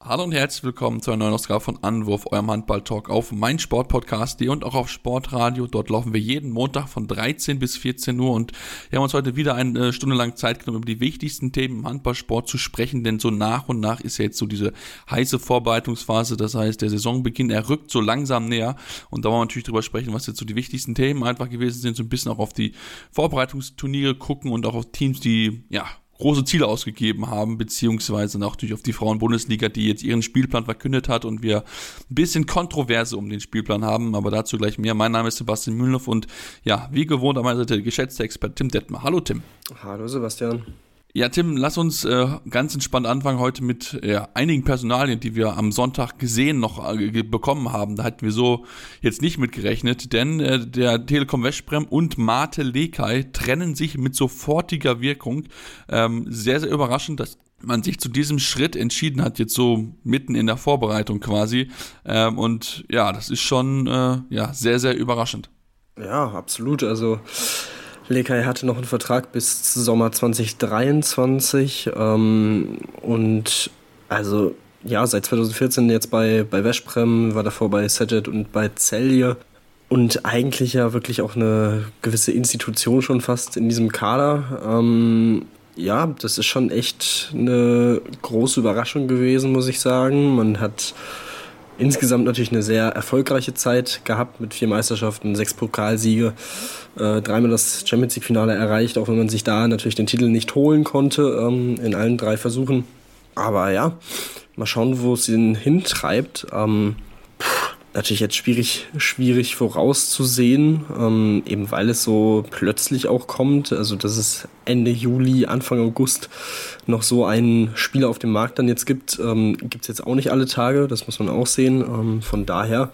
Hallo und herzlich willkommen zu einer neuen Ausgabe von Anwurf, eurem Handball-Talk auf meinsportpodcast.de und auch auf Sportradio. Dort laufen wir jeden Montag von 13 bis 14 Uhr. Und wir haben uns heute wieder eine Stunde lang Zeit genommen, über die wichtigsten Themen im Handballsport zu sprechen, denn so nach und nach ist ja jetzt so diese heiße Vorbereitungsphase, das heißt der Saisonbeginn, er rückt so langsam näher. Und da wollen wir natürlich drüber sprechen, was jetzt so die wichtigsten Themen einfach gewesen sind, so ein bisschen auch auf die Vorbereitungsturniere gucken und auch auf Teams, die, ja, große Ziele ausgegeben haben, beziehungsweise natürlich auf die Frauen-Bundesliga, die jetzt ihren Spielplan verkündet hat und wir ein bisschen Kontroverse um den Spielplan haben, aber dazu gleich mehr. Mein Name ist Sebastian Mühlenhoff und ja, wie gewohnt an meiner Seite der geschätzte Experte Tim Detmer. Hallo Tim. Hallo Sebastian. Ja, Tim, lass uns äh, ganz entspannt anfangen heute mit äh, einigen Personalien, die wir am Sonntag gesehen noch äh, bekommen haben. Da hatten wir so jetzt nicht mit gerechnet, denn äh, der Telekom Westbrem und Mate Lekai trennen sich mit sofortiger Wirkung. Ähm, sehr, sehr überraschend, dass man sich zu diesem Schritt entschieden hat, jetzt so mitten in der Vorbereitung quasi. Ähm, und ja, das ist schon äh, ja, sehr, sehr überraschend. Ja, absolut. Also Lekai hatte noch einen Vertrag bis Sommer 2023 ähm, und also ja, seit 2014 jetzt bei, bei Veszprem, war davor bei Sejet und bei Celje und eigentlich ja wirklich auch eine gewisse Institution schon fast in diesem Kader. Ähm, ja, das ist schon echt eine große Überraschung gewesen, muss ich sagen. Man hat insgesamt natürlich eine sehr erfolgreiche Zeit gehabt mit vier Meisterschaften, sechs Pokalsiege, äh, dreimal das Champions League Finale erreicht, auch wenn man sich da natürlich den Titel nicht holen konnte ähm, in allen drei Versuchen. Aber ja, mal schauen, wo es ihn hintreibt. Ähm, natürlich jetzt schwierig, schwierig vorauszusehen, ähm, eben weil es so plötzlich auch kommt. Also, dass es Ende Juli, Anfang August noch so einen Spieler auf dem Markt dann jetzt gibt, ähm, gibt es jetzt auch nicht alle Tage, das muss man auch sehen. Ähm, von daher,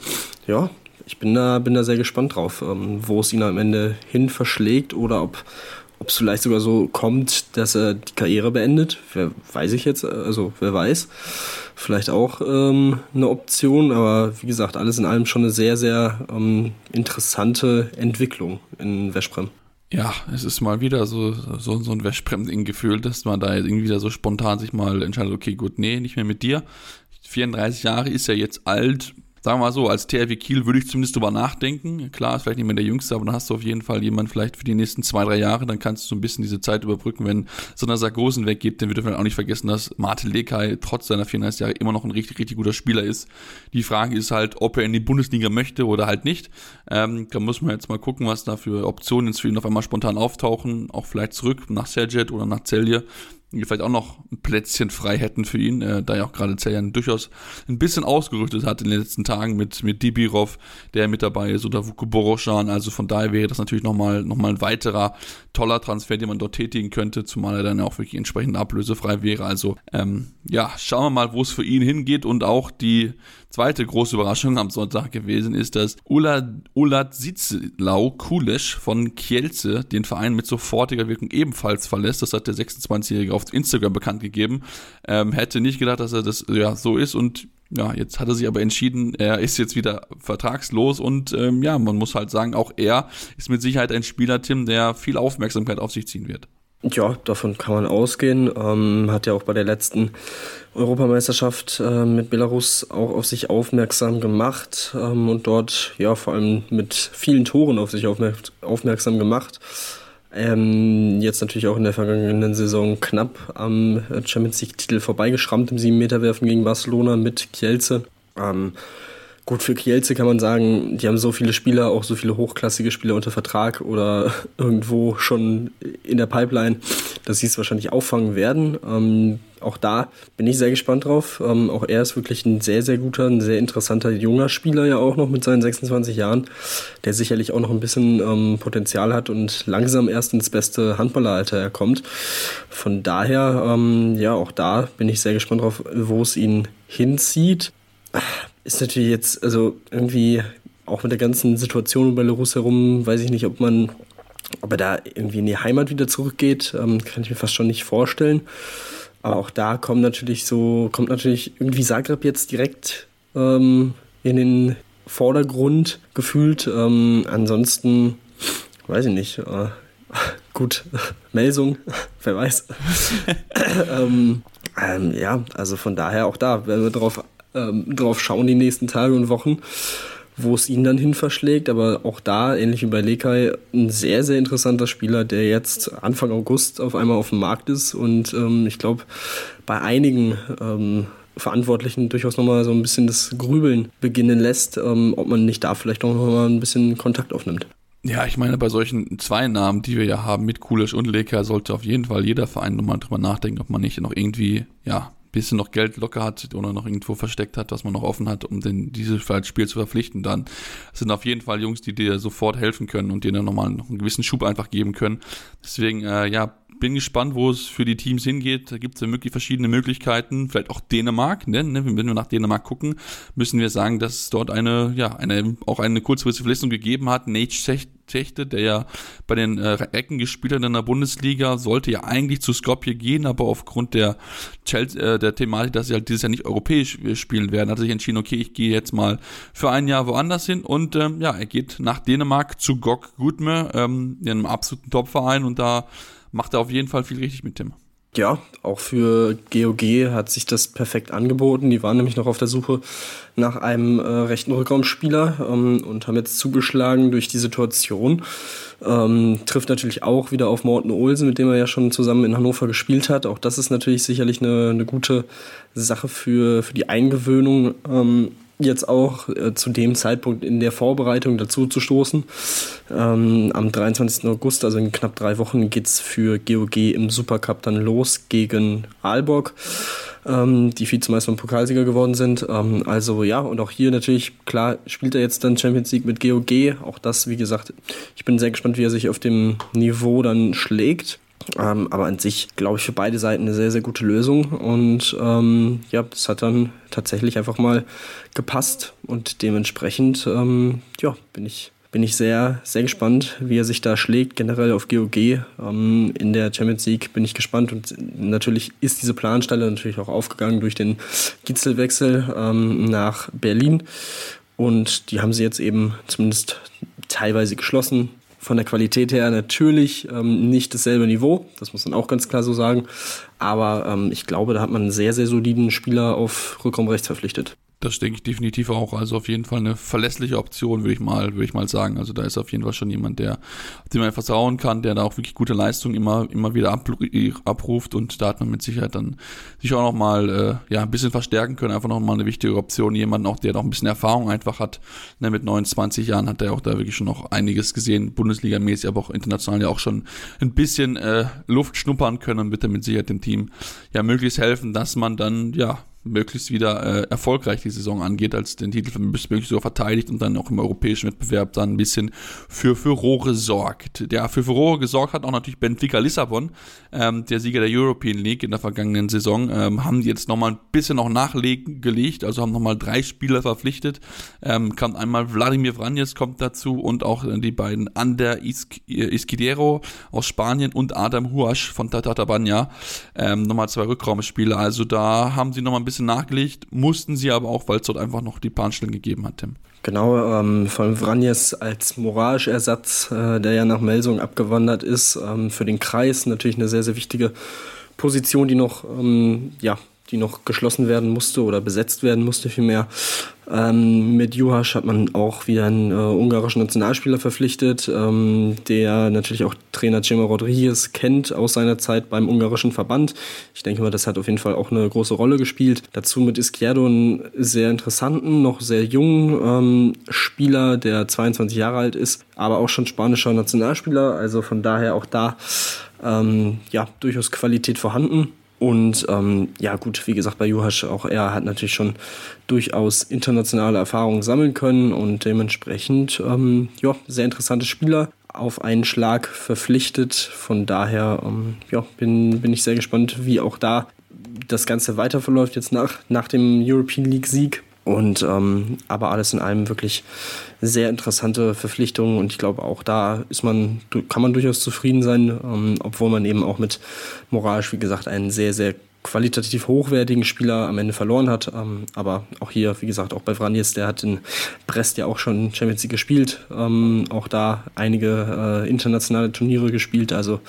ja, ich bin da, bin da sehr gespannt drauf, ähm, wo es ihn am Ende hin verschlägt oder ob ob es vielleicht sogar so kommt, dass er die Karriere beendet, wer weiß ich jetzt, also wer weiß. Vielleicht auch ähm, eine Option, aber wie gesagt, alles in allem schon eine sehr, sehr ähm, interessante Entwicklung in Veszprem. Ja, es ist mal wieder so, so, so ein Veszprem-Ding gefühlt, dass man da irgendwie wieder so spontan sich mal entscheidet, okay, gut, nee, nicht mehr mit dir. 34 Jahre ist ja jetzt alt, sagen wir mal so, als THW Kiel würde ich zumindest drüber nachdenken. Klar, ist vielleicht nicht mehr der Jüngste, aber dann hast du auf jeden Fall jemanden vielleicht für die nächsten zwei, drei Jahre, dann kannst du so ein bisschen diese Zeit überbrücken, wenn so einer Sargosen weggeht, dann wird man auch nicht vergessen, dass Martin Lekai trotz seiner 34 Jahre immer noch ein richtig, richtig guter Spieler ist. Die Frage ist halt, ob er in die Bundesliga möchte oder halt nicht. Ähm, da muss man jetzt mal gucken, was da für Optionen jetzt für ihn auf einmal spontan auftauchen, auch vielleicht zurück nach Serget oder nach Celje die vielleicht auch noch ein Plätzchen frei hätten für ihn, äh, da ja auch gerade Zeljan durchaus ein bisschen ausgerüstet hat in den letzten Tagen mit, mit Dibirov, der mit dabei ist, oder Vuko Boroshan. Also von daher wäre das natürlich nochmal noch mal ein weiterer toller Transfer, den man dort tätigen könnte, zumal er dann auch wirklich entsprechend ablösefrei wäre. Also ähm, ja, schauen wir mal, wo es für ihn hingeht und auch die zweite große Überraschung am Sonntag gewesen ist, dass Ulat Sitzlau Kulesch von Kielce den Verein mit sofortiger Wirkung ebenfalls verlässt. Das hat der 26-Jährige auf Instagram bekannt gegeben. Ähm, hätte nicht gedacht, dass er das ja so ist und ja, jetzt hat er sich aber entschieden, er ist jetzt wieder vertragslos und ähm, ja, man muss halt sagen, auch er ist mit Sicherheit ein Spieler, Tim, der viel Aufmerksamkeit auf sich ziehen wird. Ja, davon kann man ausgehen. Ähm, hat ja auch bei der letzten Europameisterschaft äh, mit Belarus auch auf sich aufmerksam gemacht ähm, und dort ja vor allem mit vielen Toren auf sich aufmerk aufmerksam gemacht. Ähm, jetzt natürlich auch in der vergangenen Saison knapp am Champions League-Titel vorbeigeschrammt im 7-Meter-Werfen gegen Barcelona mit Kielce. Ähm, Gut, für Kielce kann man sagen, die haben so viele Spieler, auch so viele hochklassige Spieler unter Vertrag oder irgendwo schon in der Pipeline, dass sie es wahrscheinlich auffangen werden. Ähm, auch da bin ich sehr gespannt drauf. Ähm, auch er ist wirklich ein sehr, sehr guter, ein sehr interessanter junger Spieler ja auch noch mit seinen 26 Jahren, der sicherlich auch noch ein bisschen ähm, Potenzial hat und langsam erst ins beste Handballeralter kommt. Von daher, ähm, ja, auch da bin ich sehr gespannt drauf, wo es ihn hinzieht ist natürlich jetzt, also irgendwie auch mit der ganzen Situation um Belarus herum, weiß ich nicht, ob man, ob er da irgendwie in die Heimat wieder zurückgeht, ähm, kann ich mir fast schon nicht vorstellen. Aber auch da kommt natürlich so, kommt natürlich irgendwie Zagreb jetzt direkt ähm, in den Vordergrund gefühlt. Ähm, ansonsten weiß ich nicht, äh, gut, Melsung, wer weiß. ähm, ähm, ja, also von daher auch da, wenn wir drauf, ähm, drauf schauen die nächsten Tage und Wochen, wo es ihn dann hin verschlägt. Aber auch da, ähnlich wie bei Lekai, ein sehr, sehr interessanter Spieler, der jetzt Anfang August auf einmal auf dem Markt ist. Und ähm, ich glaube, bei einigen ähm, Verantwortlichen durchaus nochmal so ein bisschen das Grübeln beginnen lässt, ähm, ob man nicht da vielleicht auch nochmal ein bisschen Kontakt aufnimmt. Ja, ich meine, bei solchen zwei Namen, die wir ja haben, mit Kulisch und Leka, sollte auf jeden Fall jeder Verein nochmal drüber nachdenken, ob man nicht noch irgendwie, ja, bisschen noch Geld locker hat oder noch irgendwo versteckt hat, was man noch offen hat, um den, dieses Spiel zu verpflichten, dann sind auf jeden Fall Jungs, die dir sofort helfen können und dir dann nochmal noch einen gewissen Schub einfach geben können. Deswegen, äh, ja, bin gespannt, wo es für die Teams hingeht. Da gibt es ja wirklich verschiedene Möglichkeiten. Vielleicht auch Dänemark. Ne? ne? Wenn wir nach Dänemark gucken, müssen wir sagen, dass es dort eine, ja, eine, auch eine kurzfristige Verletzung gegeben hat. Nate Techte, der ja bei den äh, Ecken gespielt hat in der Bundesliga, sollte ja eigentlich zu Skopje gehen, aber aufgrund der, Chelsea, äh, der Thematik, dass sie halt dieses Jahr nicht europäisch äh, spielen werden, hat er sich entschieden, okay, ich gehe jetzt mal für ein Jahr woanders hin und ähm, ja, er geht nach Dänemark zu GOG Gutme, ähm, in einem absoluten Topverein und da macht er auf jeden Fall viel richtig mit Tim. Ja, auch für GOG hat sich das perfekt angeboten. Die waren nämlich noch auf der Suche nach einem äh, rechten Rückraumspieler ähm, und haben jetzt zugeschlagen durch die Situation. Ähm, trifft natürlich auch wieder auf Morten Olsen, mit dem er ja schon zusammen in Hannover gespielt hat. Auch das ist natürlich sicherlich eine, eine gute Sache für, für die Eingewöhnung. Ähm, jetzt auch äh, zu dem Zeitpunkt in der Vorbereitung dazu zu stoßen. Ähm, am 23. August, also in knapp drei Wochen, geht es für GOG im Supercup dann los gegen Aalborg, ähm, die Vizemeister und Pokalsieger geworden sind. Ähm, also ja, und auch hier natürlich, klar, spielt er jetzt dann Champions League mit GOG. Auch das, wie gesagt, ich bin sehr gespannt, wie er sich auf dem Niveau dann schlägt. Ähm, aber an sich, glaube ich, für beide Seiten eine sehr, sehr gute Lösung. Und ähm, ja, das hat dann tatsächlich einfach mal gepasst. Und dementsprechend, ähm, ja, bin ich, bin ich sehr, sehr gespannt, wie er sich da schlägt, generell auf GOG. Ähm, in der Champions League bin ich gespannt. Und natürlich ist diese Planstelle natürlich auch aufgegangen durch den Gitzelwechsel ähm, nach Berlin. Und die haben sie jetzt eben zumindest teilweise geschlossen von der Qualität her natürlich ähm, nicht dasselbe Niveau, das muss man auch ganz klar so sagen. Aber ähm, ich glaube, da hat man einen sehr, sehr soliden Spieler auf Rückraum rechts verpflichtet. Das denke ich definitiv auch. Also auf jeden Fall eine verlässliche Option, würde ich mal, würde ich mal sagen. Also da ist auf jeden Fall schon jemand, der, dem man vertrauen kann, der da auch wirklich gute Leistungen immer, immer wieder abruft und da hat man mit Sicherheit dann sich auch noch mal, äh, ja, ein bisschen verstärken können. Einfach noch mal eine wichtige Option. Jemanden auch, der noch ein bisschen Erfahrung einfach hat. Ne, mit 29 Jahren hat er auch da wirklich schon noch einiges gesehen, Bundesliga-mäßig, aber auch international ja auch schon ein bisschen äh, Luft schnuppern können und wird er mit Sicherheit dem Team ja möglichst helfen, dass man dann, ja, möglichst wieder äh, erfolgreich die Saison angeht, als den Titel möglichst so verteidigt und dann auch im europäischen Wettbewerb dann ein bisschen für Furore sorgt. Der für Furore gesorgt hat auch natürlich Benfica Lissabon, ähm, der Sieger der European League in der vergangenen Saison, ähm, haben die jetzt nochmal ein bisschen noch nachgelegt, also haben nochmal drei Spieler verpflichtet. Ähm, kommt einmal Wladimir Vranjes kommt dazu und auch äh, die beiden Ander Isquidero aus Spanien und Adam Huasch von Tata Banya. Ähm, nochmal zwei Rückraumspieler. Also da haben sie nochmal ein bisschen bisschen nachgelegt, mussten sie aber auch, weil es dort einfach noch die Bahnstellen gegeben hat, Tim. Genau, ähm, von Vranjes als Morage-Ersatz, äh, der ja nach Melsung abgewandert ist, ähm, für den Kreis natürlich eine sehr, sehr wichtige Position, die noch ähm, ja, die noch geschlossen werden musste oder besetzt werden musste vielmehr. Ähm, mit Juhasch hat man auch wieder einen äh, ungarischen Nationalspieler verpflichtet, ähm, der natürlich auch Trainer Cema Rodriguez kennt aus seiner Zeit beim ungarischen Verband. Ich denke mal, das hat auf jeden Fall auch eine große Rolle gespielt. Dazu mit Izquierdo einen sehr interessanten, noch sehr jungen ähm, Spieler, der 22 Jahre alt ist, aber auch schon spanischer Nationalspieler. Also von daher auch da ähm, ja durchaus Qualität vorhanden. Und ähm, ja, gut, wie gesagt, bei Juhasch auch er hat natürlich schon durchaus internationale Erfahrungen sammeln können und dementsprechend ähm, ja, sehr interessante Spieler auf einen Schlag verpflichtet. Von daher ähm, ja, bin, bin ich sehr gespannt, wie auch da das Ganze weiter verläuft jetzt nach, nach dem European League Sieg. Und ähm, aber alles in allem wirklich sehr interessante Verpflichtungen und ich glaube auch da ist man, kann man durchaus zufrieden sein, ähm, obwohl man eben auch mit moralisch, wie gesagt, einen sehr, sehr qualitativ hochwertigen Spieler am Ende verloren hat. Ähm, aber auch hier, wie gesagt, auch bei Vranjes, der hat in Brest ja auch schon Champions League gespielt. Ähm, auch da einige äh, internationale Turniere gespielt. Also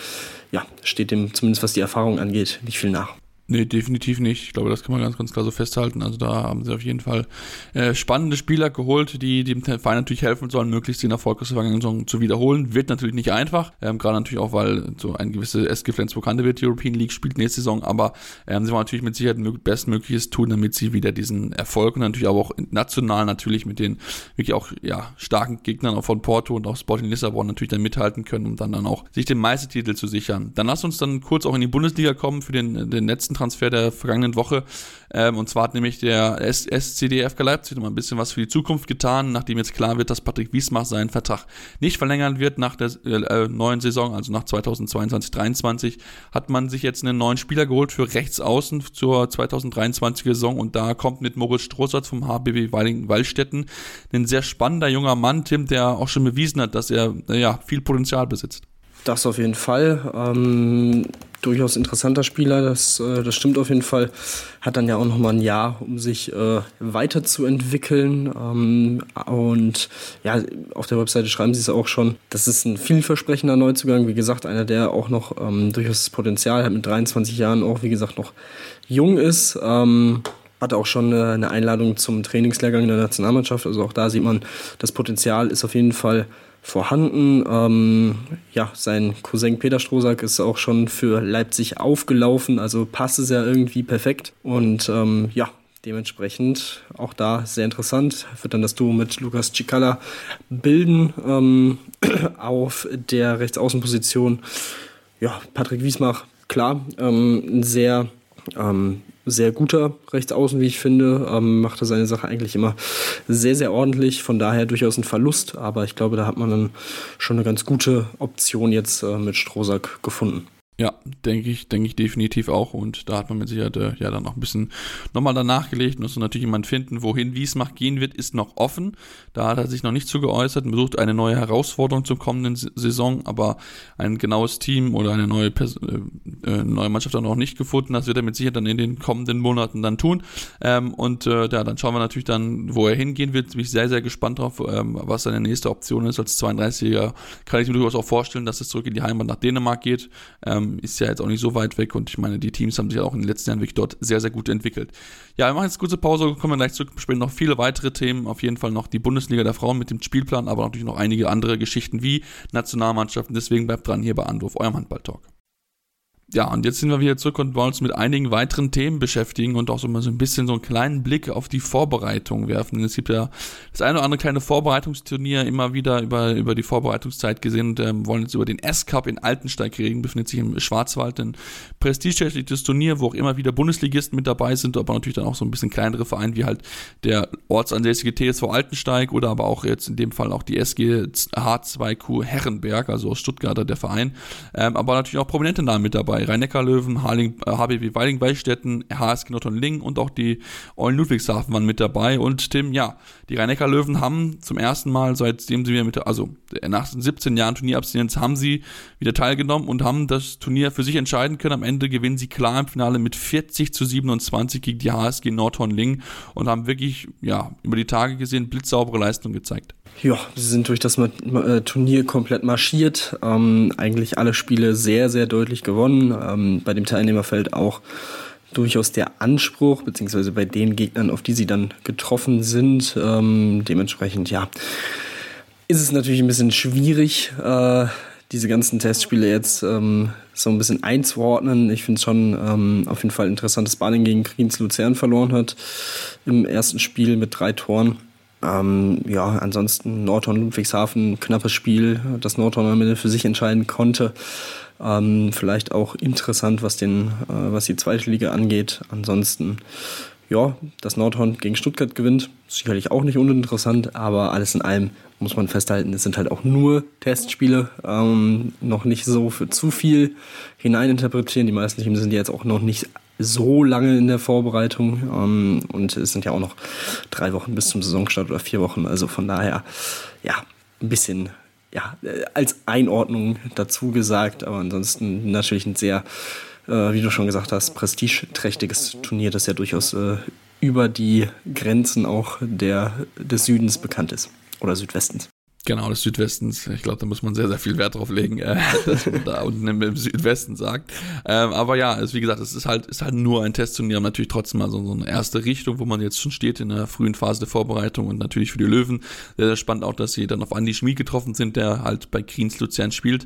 ja, steht dem zumindest was die Erfahrung angeht nicht viel nach. Nee, definitiv nicht. Ich glaube, das kann man ganz, ganz klar so festhalten. Also da haben sie auf jeden Fall äh, spannende Spieler geholt, die dem Verein natürlich helfen sollen, möglichst den Erfolg aus der vergangenen Saison zu wiederholen. Wird natürlich nicht einfach, ähm, gerade natürlich auch, weil so ein gewisses SG Flensburg wird, die European League spielt nächste Saison, aber ähm, sie wollen natürlich mit Sicherheit bestmögliches tun, damit sie wieder diesen Erfolg und natürlich auch national natürlich mit den wirklich auch ja, starken Gegnern auch von Porto und auch Sporting Lissabon natürlich dann mithalten können, um dann, dann auch sich den Meistertitel zu sichern. Dann lass uns dann kurz auch in die Bundesliga kommen für den, den letzten Transfer der vergangenen Woche. Ähm, und zwar hat nämlich der SCDFK Leipzig noch ein bisschen was für die Zukunft getan, nachdem jetzt klar wird, dass Patrick Wiesmach seinen Vertrag nicht verlängern wird nach der äh, neuen Saison, also nach 2022-23, hat man sich jetzt einen neuen Spieler geholt für Rechtsaußen zur 2023 Saison und da kommt mit Moritz Strohsatz vom HBW Wallstetten ein sehr spannender junger Mann, Tim, der auch schon bewiesen hat, dass er ja, viel Potenzial besitzt. Das auf jeden Fall. Ähm, durchaus interessanter Spieler, das, äh, das stimmt auf jeden Fall. Hat dann ja auch nochmal ein Jahr, um sich äh, weiterzuentwickeln. Ähm, und ja, auf der Webseite schreiben sie es auch schon. Das ist ein vielversprechender Neuzugang. Wie gesagt, einer, der auch noch ähm, durchaus das Potenzial hat, mit 23 Jahren auch, wie gesagt, noch jung ist. Ähm, hatte auch schon eine Einladung zum Trainingslehrgang der Nationalmannschaft. Also auch da sieht man, das Potenzial ist auf jeden Fall vorhanden. Ähm, ja, sein Cousin Peter Strohsack ist auch schon für Leipzig aufgelaufen, also passt es ja irgendwie perfekt. Und ähm, ja, dementsprechend auch da sehr interessant. Wird dann das Duo mit Lukas Cicala bilden ähm, auf der Rechtsaußenposition. Ja, Patrick Wiesmach, klar, ähm, ein sehr ähm, sehr guter Rechtsaußen, wie ich finde. Ähm, macht er seine Sache eigentlich immer sehr, sehr ordentlich. Von daher durchaus ein Verlust. Aber ich glaube, da hat man dann schon eine ganz gute Option jetzt äh, mit Strohsack gefunden. Ja, denke ich, denke ich definitiv auch. Und da hat man mit Sicherheit äh, ja dann noch ein bisschen nochmal danach gelegt. Muss natürlich jemand finden, wohin Wiesmach gehen wird, ist noch offen. Da hat er sich noch nicht zu geäußert. Man sucht eine neue Herausforderung zur kommenden Saison, aber ein genaues Team oder eine neue, Pers äh, äh, neue Mannschaft hat er noch nicht gefunden. Das wird er mit Sicherheit dann in den kommenden Monaten dann tun. Ähm, und äh, ja, dann schauen wir natürlich dann, wo er hingehen wird. Bin ich sehr, sehr gespannt drauf, ähm, was seine nächste Option ist. Als 32er kann ich mir durchaus auch vorstellen, dass es zurück in die Heimat nach Dänemark geht. Ähm, ähm, ist ja jetzt auch nicht so weit weg und ich meine, die Teams haben sich auch in den letzten Jahren wirklich dort sehr, sehr gut entwickelt. Ja, wir machen jetzt eine kurze Pause, kommen wir gleich zurück, besprechen noch viele weitere Themen, auf jeden Fall noch die Bundesliga der Frauen mit dem Spielplan, aber natürlich noch einige andere Geschichten wie Nationalmannschaften, deswegen bleibt dran hier bei Anruf, eurem Handball-Talk. Ja, und jetzt sind wir wieder zurück und wollen uns mit einigen weiteren Themen beschäftigen und auch so mal so ein bisschen so einen kleinen Blick auf die Vorbereitung werfen. Es gibt ja das eine oder andere kleine Vorbereitungsturnier immer wieder über, über die Vorbereitungszeit gesehen und ähm, wollen jetzt über den S-Cup in Altensteig reden, befindet sich im Schwarzwald, ein prestigeträchtiges Turnier, wo auch immer wieder Bundesligisten mit dabei sind, aber natürlich dann auch so ein bisschen kleinere Vereine wie halt der ortsansässige TSV Altensteig oder aber auch jetzt in dem Fall auch die SG H2Q Herrenberg, also aus Stuttgarter der Verein, ähm, aber natürlich auch prominente Namen mit dabei dabei. Rhein-Neckar-Löwen, HBW Weiling-Weichstätten, HSG Nordhorn-Lingen und auch die Eulen Ludwigshafen waren mit dabei. Und Tim, ja, die Rhein-Neckar-Löwen haben zum ersten Mal, seitdem sie wieder mit, also nach 17 Jahren Turnierabstinenz, haben sie wieder teilgenommen und haben das Turnier für sich entscheiden können. Am Ende gewinnen sie klar im Finale mit 40 zu 27 gegen die HSG Nordhorn-Lingen und haben wirklich, ja, über die Tage gesehen, blitzsaubere Leistung gezeigt. Ja, sie sind durch das äh, Turnier komplett marschiert. Ähm, eigentlich alle Spiele sehr, sehr deutlich gewonnen. Ähm, bei dem Teilnehmerfeld auch durchaus der Anspruch, beziehungsweise bei den Gegnern, auf die sie dann getroffen sind. Ähm, dementsprechend, ja, ist es natürlich ein bisschen schwierig, äh, diese ganzen Testspiele jetzt ähm, so ein bisschen einzuordnen. Ich finde es schon ähm, auf jeden Fall interessant, dass Baling gegen Kriens Luzern verloren hat im ersten Spiel mit drei Toren. Ähm, ja, ansonsten Nordhorn Ludwigshafen, knappes Spiel, das Nordhorn am Ende für sich entscheiden konnte. Ähm, vielleicht auch interessant, was, den, äh, was die zweite Liga angeht. Ansonsten, ja, das Nordhorn gegen Stuttgart gewinnt, sicherlich auch nicht uninteressant, aber alles in allem muss man festhalten, es sind halt auch nur Testspiele, ähm, noch nicht so für zu viel hineininterpretieren. Die meisten Teams sind jetzt auch noch nicht so lange in der Vorbereitung ähm, und es sind ja auch noch drei Wochen bis zum Saisonstart oder vier Wochen. Also von daher, ja, ein bisschen ja, äh, als Einordnung dazu gesagt, aber ansonsten natürlich ein sehr äh, wie du schon gesagt hast, prestigeträchtiges Turnier, das ja durchaus äh, über die Grenzen auch der, des Südens bekannt ist oder Südwestens. Genau, des Südwestens. Ich glaube, da muss man sehr, sehr viel Wert drauf legen, äh, dass man da unten im Südwesten sagt. Ähm, aber ja, also wie gesagt, es ist halt, ist halt nur ein Testturnier, natürlich trotzdem mal so, so eine erste Richtung, wo man jetzt schon steht in der frühen Phase der Vorbereitung und natürlich für die Löwen sehr, sehr spannend auch, dass sie dann auf Andy Schmid getroffen sind, der halt bei Kriens Luzern spielt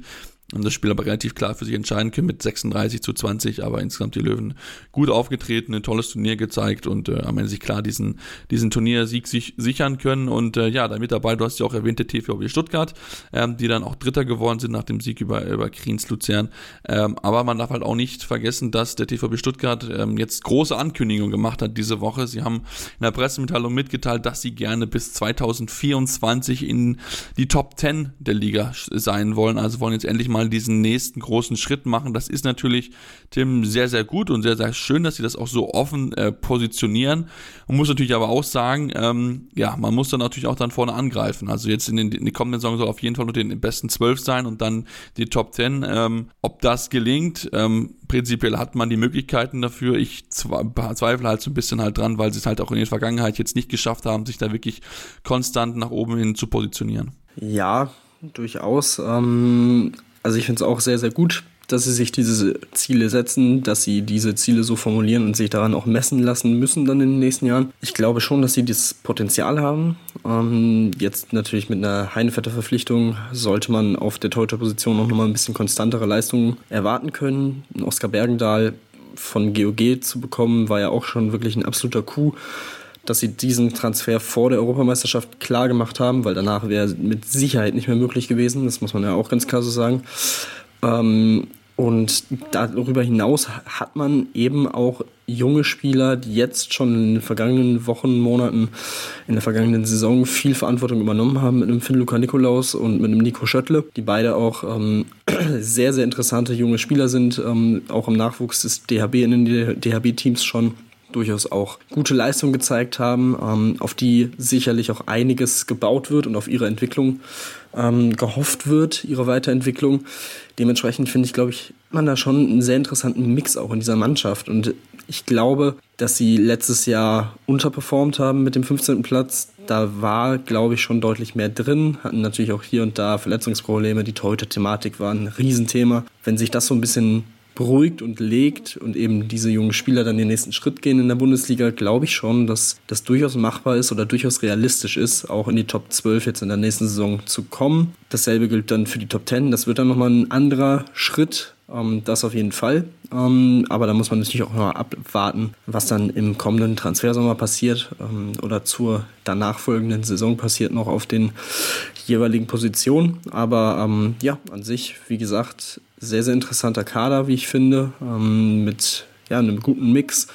und das Spiel aber relativ klar für sich entscheiden können mit 36 zu 20, aber insgesamt die Löwen gut aufgetreten, ein tolles Turnier gezeigt und äh, am Ende sich klar diesen, diesen Turniersieg sich sichern können. Und äh, ja, damit dabei, du hast ja auch erwähnt, der TVB Stuttgart, ähm, die dann auch Dritter geworden sind nach dem Sieg über, über Kriens Luzern, ähm, aber man darf halt auch nicht vergessen, dass der TVB Stuttgart ähm, jetzt große Ankündigungen gemacht hat diese Woche, sie haben in der Pressemitteilung mitgeteilt, dass sie gerne bis 2024 in die Top 10 der Liga sein wollen, also wollen jetzt endlich mal mal diesen nächsten großen Schritt machen. Das ist natürlich, Tim, sehr, sehr gut und sehr, sehr schön, dass sie das auch so offen äh, positionieren. Man muss natürlich aber auch sagen, ähm, ja, man muss dann natürlich auch dann vorne angreifen. Also jetzt in den, in den kommenden Saison soll auf jeden Fall nur den besten zwölf sein und dann die Top Ten. Ähm, ob das gelingt, ähm, prinzipiell hat man die Möglichkeiten dafür. Ich zweifle halt so ein bisschen halt dran, weil sie es halt auch in der Vergangenheit jetzt nicht geschafft haben, sich da wirklich konstant nach oben hin zu positionieren. Ja, durchaus. Ähm, also ich finde es auch sehr, sehr gut, dass sie sich diese Ziele setzen, dass sie diese Ziele so formulieren und sich daran auch messen lassen müssen dann in den nächsten Jahren. Ich glaube schon, dass sie das Potenzial haben. Ähm, jetzt natürlich mit einer Heinevetter Verpflichtung sollte man auf der Torhüter-Position noch mal ein bisschen konstantere Leistungen erwarten können. Oskar Bergendahl von GOG zu bekommen, war ja auch schon wirklich ein absoluter Coup dass sie diesen Transfer vor der Europameisterschaft klar gemacht haben, weil danach wäre mit Sicherheit nicht mehr möglich gewesen. Das muss man ja auch ganz klar so sagen. Ähm, und darüber hinaus hat man eben auch junge Spieler, die jetzt schon in den vergangenen Wochen, Monaten, in der vergangenen Saison viel Verantwortung übernommen haben mit einem Finn Luca Nikolaus und mit einem Nico Schöttle, die beide auch ähm, sehr, sehr interessante junge Spieler sind, ähm, auch im Nachwuchs des DHB in den DHB-Teams schon durchaus auch gute Leistung gezeigt haben, ähm, auf die sicherlich auch einiges gebaut wird und auf ihre Entwicklung ähm, gehofft wird, ihre Weiterentwicklung. Dementsprechend finde ich, glaube ich, man da schon einen sehr interessanten Mix auch in dieser Mannschaft. Und ich glaube, dass sie letztes Jahr unterperformt haben mit dem 15. Platz. Da war, glaube ich, schon deutlich mehr drin. Hatten natürlich auch hier und da Verletzungsprobleme. Die Torhüter-Thematik war ein Riesenthema. Wenn sich das so ein bisschen beruhigt und legt und eben diese jungen Spieler dann den nächsten Schritt gehen in der Bundesliga, glaube ich schon, dass das durchaus machbar ist oder durchaus realistisch ist, auch in die Top 12 jetzt in der nächsten Saison zu kommen. Dasselbe gilt dann für die Top 10. Das wird dann nochmal ein anderer Schritt, ähm, das auf jeden Fall. Ähm, aber da muss man natürlich auch mal abwarten, was dann im kommenden Transfersommer passiert ähm, oder zur danach folgenden Saison passiert noch auf den jeweiligen Positionen. Aber ja, an sich, wie gesagt, sehr, sehr interessanter Kader, wie ich finde, ähm, mit ja, einem guten Mix,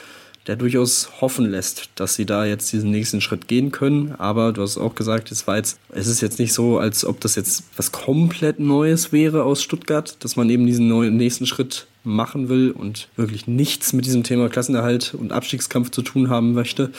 der durchaus hoffen lässt, dass sie da jetzt diesen nächsten Schritt gehen können. Aber du hast auch gesagt, es war jetzt, es ist jetzt nicht so, als ob das jetzt was komplett Neues wäre aus Stuttgart, dass man eben diesen neuen, nächsten Schritt machen will und wirklich nichts mit diesem Thema Klassenerhalt und Abstiegskampf zu tun haben möchte.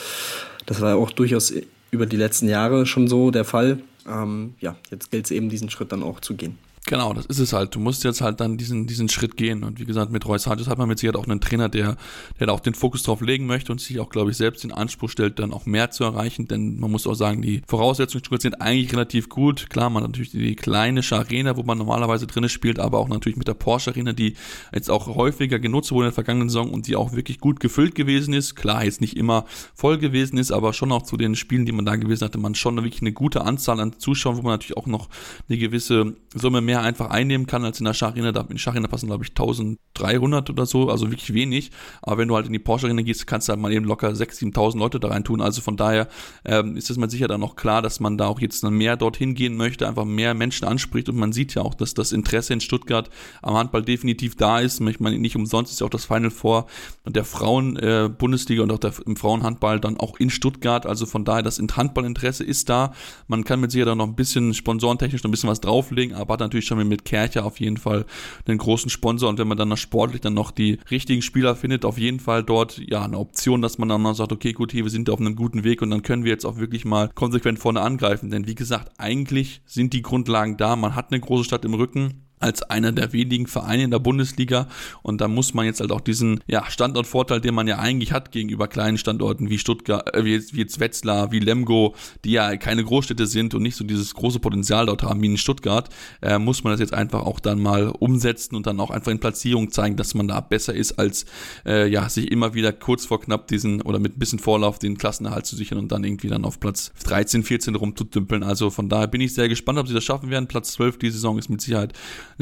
Das war ja auch durchaus über die letzten Jahre schon so der Fall. Ähm, ja, jetzt gilt es eben, diesen Schritt dann auch zu gehen. Genau, das ist es halt. Du musst jetzt halt dann diesen, diesen Schritt gehen. Und wie gesagt, mit Royce Hodges hat man mit Sicherheit auch einen Trainer, der, der da auch den Fokus drauf legen möchte und sich auch, glaube ich, selbst den Anspruch stellt, dann auch mehr zu erreichen. Denn man muss auch sagen, die Voraussetzungen sind eigentlich relativ gut. Klar, man hat natürlich die kleine Arena, wo man normalerweise drinne spielt, aber auch natürlich mit der Porsche Arena, die jetzt auch häufiger genutzt wurde in der vergangenen Saison und die auch wirklich gut gefüllt gewesen ist. Klar, jetzt nicht immer voll gewesen ist, aber schon auch zu den Spielen, die man da gewesen hatte, man schon wirklich eine gute Anzahl an Zuschauern, wo man natürlich auch noch eine gewisse Summe mehr mehr einfach einnehmen kann als in der Schacharena. In Schacharena passen, glaube ich, 1300 oder so, also wirklich wenig. Aber wenn du halt in die Porsche Arena gehst, kannst du halt mal eben locker 6.000, 7.000 Leute da rein tun. Also von daher ähm, ist es mal sicher dann auch klar, dass man da auch jetzt mehr dorthin gehen möchte, einfach mehr Menschen anspricht. Und man sieht ja auch, dass das Interesse in Stuttgart am Handball definitiv da ist. Ich meine, nicht umsonst ist ja auch das Final Four der Frauen-Bundesliga äh, und auch der, im Frauenhandball dann auch in Stuttgart. Also von daher, das Handballinteresse ist da. Man kann mit Sicherheit auch noch ein bisschen sponsorentechnisch noch ein bisschen was drauflegen, aber hat natürlich schon mit Kercher auf jeden Fall einen großen Sponsor. Und wenn man dann noch sportlich dann noch die richtigen Spieler findet, auf jeden Fall dort ja eine Option, dass man dann mal sagt, okay, gut, hier, wir sind auf einem guten Weg und dann können wir jetzt auch wirklich mal konsequent vorne angreifen, denn wie gesagt, eigentlich sind die Grundlagen da, man hat eine große Stadt im Rücken, als einer der wenigen Vereine in der Bundesliga und da muss man jetzt halt auch diesen ja, Standortvorteil, den man ja eigentlich hat gegenüber kleinen Standorten wie Stuttgart, äh, wie, jetzt, wie jetzt Wetzlar, wie Lemgo, die ja keine Großstädte sind und nicht so dieses große Potenzial dort haben wie in Stuttgart, äh, muss man das jetzt einfach auch dann mal umsetzen und dann auch einfach in Platzierung zeigen, dass man da besser ist, als äh, ja, sich immer wieder kurz vor knapp diesen oder mit ein bisschen Vorlauf den Klassenerhalt zu sichern und dann irgendwie dann auf Platz 13, 14 rumzudümpeln. Also von daher bin ich sehr gespannt, ob sie das schaffen werden. Platz 12 die Saison ist mit Sicherheit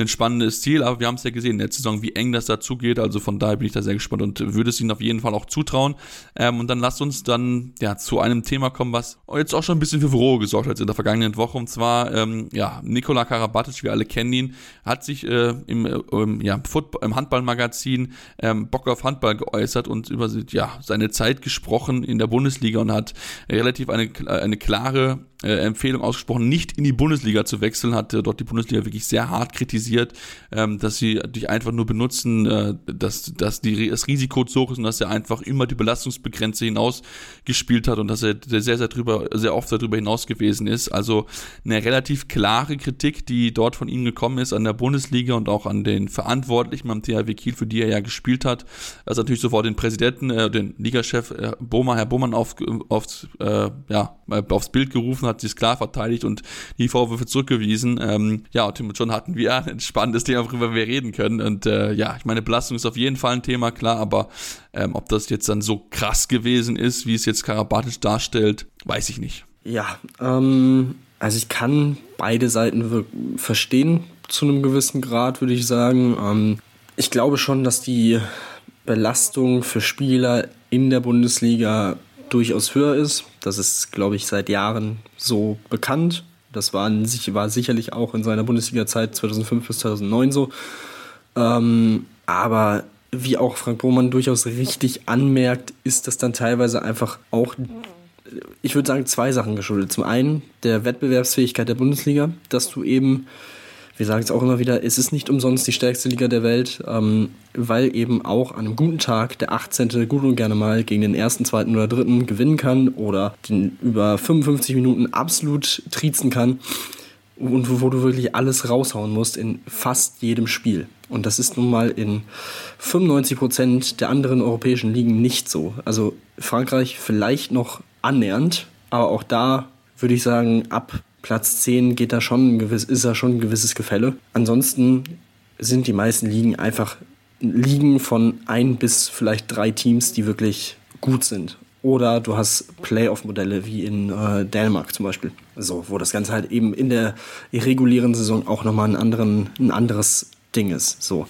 ein spannendes Ziel, aber wir haben es ja gesehen in der Saison, wie eng das dazu geht. Also von daher bin ich da sehr gespannt und würde es ihnen auf jeden Fall auch zutrauen. Ähm, und dann lasst uns dann ja zu einem Thema kommen, was jetzt auch schon ein bisschen für Furore gesorgt hat in der vergangenen Woche. Und zwar, ähm, ja, Nikola Karabatic, wir alle kennen ihn, hat sich äh, im, ähm, ja, Football, im Handballmagazin ähm, Bock auf Handball geäußert und über ja, seine Zeit gesprochen in der Bundesliga und hat relativ eine, eine klare äh, Empfehlung ausgesprochen, nicht in die Bundesliga zu wechseln, hat äh, dort die Bundesliga wirklich sehr hart kritisiert, ähm, dass sie dich einfach nur benutzen, äh, dass, dass die, das Risiko zu hoch ist und dass er einfach immer die Belastungsbegrenze hinausgespielt hat und dass er sehr, sehr drüber, sehr oft darüber hinaus gewesen ist. Also eine relativ klare Kritik, die dort von ihm gekommen ist an der Bundesliga und auch an den Verantwortlichen am THW Kiel, für die er ja gespielt hat. Also natürlich sofort den Präsidenten, äh, den Ligachef äh, Boma, Herr Bohmann auf, auf, äh, ja, aufs Bild gerufen hat sich klar verteidigt und die Vorwürfe zurückgewiesen. Ähm, ja, Tim und John hatten wir ein spannendes Thema, worüber wir reden können. Und äh, ja, ich meine, Belastung ist auf jeden Fall ein Thema, klar, aber ähm, ob das jetzt dann so krass gewesen ist, wie es jetzt Karabatic darstellt, weiß ich nicht. Ja, ähm, also ich kann beide Seiten verstehen, zu einem gewissen Grad, würde ich sagen. Ähm, ich glaube schon, dass die Belastung für Spieler in der Bundesliga durchaus höher ist. Das ist, glaube ich, seit Jahren so bekannt. Das war, war sicherlich auch in seiner Bundesliga-Zeit 2005 bis 2009 so. Ähm, aber wie auch Frank Bohmann durchaus richtig anmerkt, ist das dann teilweise einfach auch, ich würde sagen, zwei Sachen geschuldet. Zum einen der Wettbewerbsfähigkeit der Bundesliga, dass du eben wir sagen es auch immer wieder, es ist nicht umsonst die stärkste Liga der Welt, ähm, weil eben auch an einem guten Tag der 18. gut und gerne mal gegen den ersten, zweiten oder dritten gewinnen kann oder den über 55 Minuten absolut triezen kann und wo du wirklich alles raushauen musst in fast jedem Spiel. Und das ist nun mal in 95 Prozent der anderen europäischen Ligen nicht so. Also Frankreich vielleicht noch annähernd, aber auch da würde ich sagen, ab Platz 10 geht da schon ein gewiss, ist da schon ein gewisses Gefälle. Ansonsten sind die meisten Ligen einfach Ligen von ein bis vielleicht drei Teams, die wirklich gut sind. Oder du hast Playoff-Modelle wie in äh, Dänemark zum Beispiel. So, wo das Ganze halt eben in der irregulären Saison auch nochmal ein, anderen, ein anderes Ding ist. So.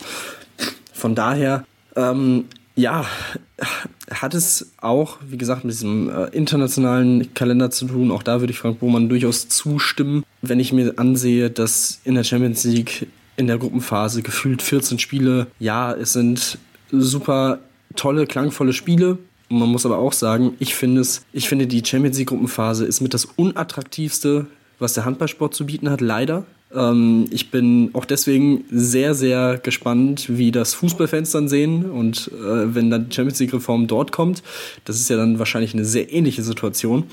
Von daher ähm, ja, hat es auch, wie gesagt, mit diesem äh, internationalen Kalender zu tun. Auch da würde ich Frank Bohmann durchaus zustimmen, wenn ich mir ansehe, dass in der Champions League in der Gruppenphase gefühlt 14 Spiele, ja, es sind super tolle, klangvolle Spiele. Man muss aber auch sagen, ich finde es, ich finde die Champions League Gruppenphase ist mit das unattraktivste, was der Handballsport zu bieten hat, leider. Ähm, ich bin auch deswegen sehr, sehr gespannt, wie das Fußballfans dann sehen und äh, wenn dann die Champions League-Reform dort kommt. Das ist ja dann wahrscheinlich eine sehr ähnliche Situation.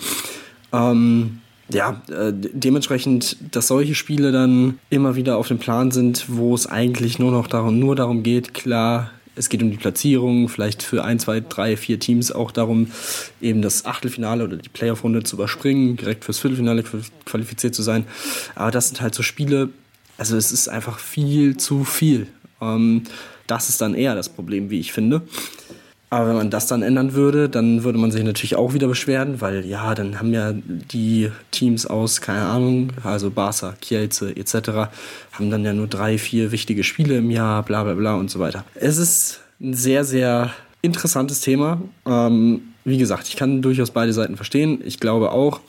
Ähm, ja, äh, dementsprechend, dass solche Spiele dann immer wieder auf dem Plan sind, wo es eigentlich nur noch darum, nur darum geht, klar, es geht um die Platzierung, vielleicht für ein, zwei, drei, vier Teams auch darum, eben das Achtelfinale oder die Playoff-Runde zu überspringen, direkt fürs Viertelfinale qualifiziert zu sein. Aber das sind halt so Spiele, also es ist einfach viel zu viel. Ähm, das ist dann eher das Problem, wie ich finde. Aber wenn man das dann ändern würde, dann würde man sich natürlich auch wieder beschweren, weil ja, dann haben ja die Teams aus, keine Ahnung, also Barca, Kielce etc., haben dann ja nur drei, vier wichtige Spiele im Jahr, bla bla bla und so weiter. Es ist ein sehr, sehr interessantes Thema. Ähm, wie gesagt, ich kann durchaus beide Seiten verstehen. Ich glaube auch,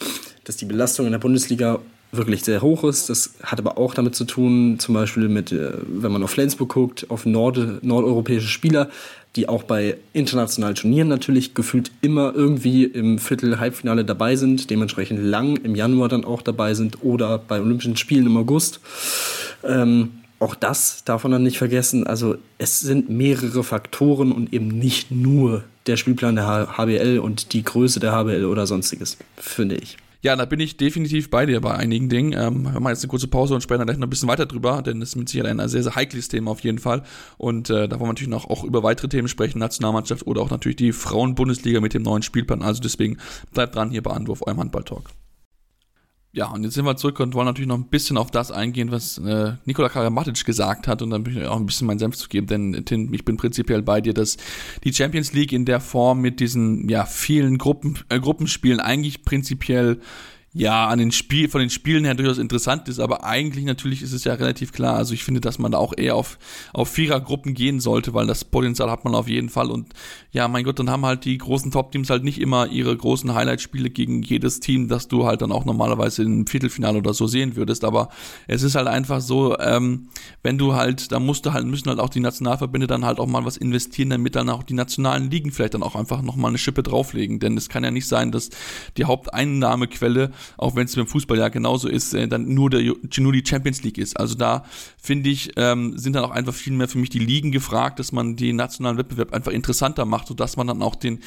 dass die Belastung in der Bundesliga wirklich sehr hoch ist. Das hat aber auch damit zu tun, zum Beispiel mit, äh, wenn man auf Flensburg guckt, auf Nord nordeuropäische Spieler, die auch bei internationalen Turnieren natürlich gefühlt immer irgendwie im Viertel-Halbfinale dabei sind, dementsprechend lang im Januar dann auch dabei sind oder bei Olympischen Spielen im August. Ähm, auch das darf man dann nicht vergessen. Also es sind mehrere Faktoren und eben nicht nur der Spielplan der HBL und die Größe der HBL oder sonstiges, finde ich. Ja, da bin ich definitiv bei dir bei einigen Dingen. Ähm, wir machen jetzt eine kurze Pause und sprechen gleich noch ein bisschen weiter drüber, denn das ist mit Sicherheit ein sehr, sehr heikles Thema auf jeden Fall. Und äh, da wollen wir natürlich noch auch über weitere Themen sprechen, Nationalmannschaft oder auch natürlich die Frauen-Bundesliga mit dem neuen Spielplan. Also deswegen bleibt dran hier bei Anwurf, eurem Handball-Talk. Ja, und jetzt sind wir zurück und wollen natürlich noch ein bisschen auf das eingehen, was äh, Nikola Karamatic gesagt hat und dann bin ich auch ein bisschen meinen Senf zu geben, denn Tim, ich bin prinzipiell bei dir, dass die Champions League in der Form mit diesen ja vielen Gruppen äh, Gruppenspielen eigentlich prinzipiell ja an den Spiel von den Spielen her durchaus interessant ist, aber eigentlich natürlich ist es ja relativ klar. Also ich finde, dass man da auch eher auf auf Vierergruppen gehen sollte, weil das Potenzial hat man auf jeden Fall und ja, mein Gott, dann haben halt die großen Top-Teams halt nicht immer ihre großen Highlight-Spiele gegen jedes Team, das du halt dann auch normalerweise im Viertelfinale oder so sehen würdest. Aber es ist halt einfach so, ähm, wenn du halt, da musst du halt, müssen halt auch die Nationalverbände dann halt auch mal was investieren, damit dann auch die nationalen Ligen vielleicht dann auch einfach nochmal eine Schippe drauflegen. Denn es kann ja nicht sein, dass die Haupteinnahmequelle auch wenn es beim Fußball ja genauso ist, äh, dann nur, der, nur die Champions League ist. Also da finde ich, ähm, sind dann auch einfach viel mehr für mich die Ligen gefragt, dass man den nationalen Wettbewerb einfach interessanter macht, sodass man dann auch den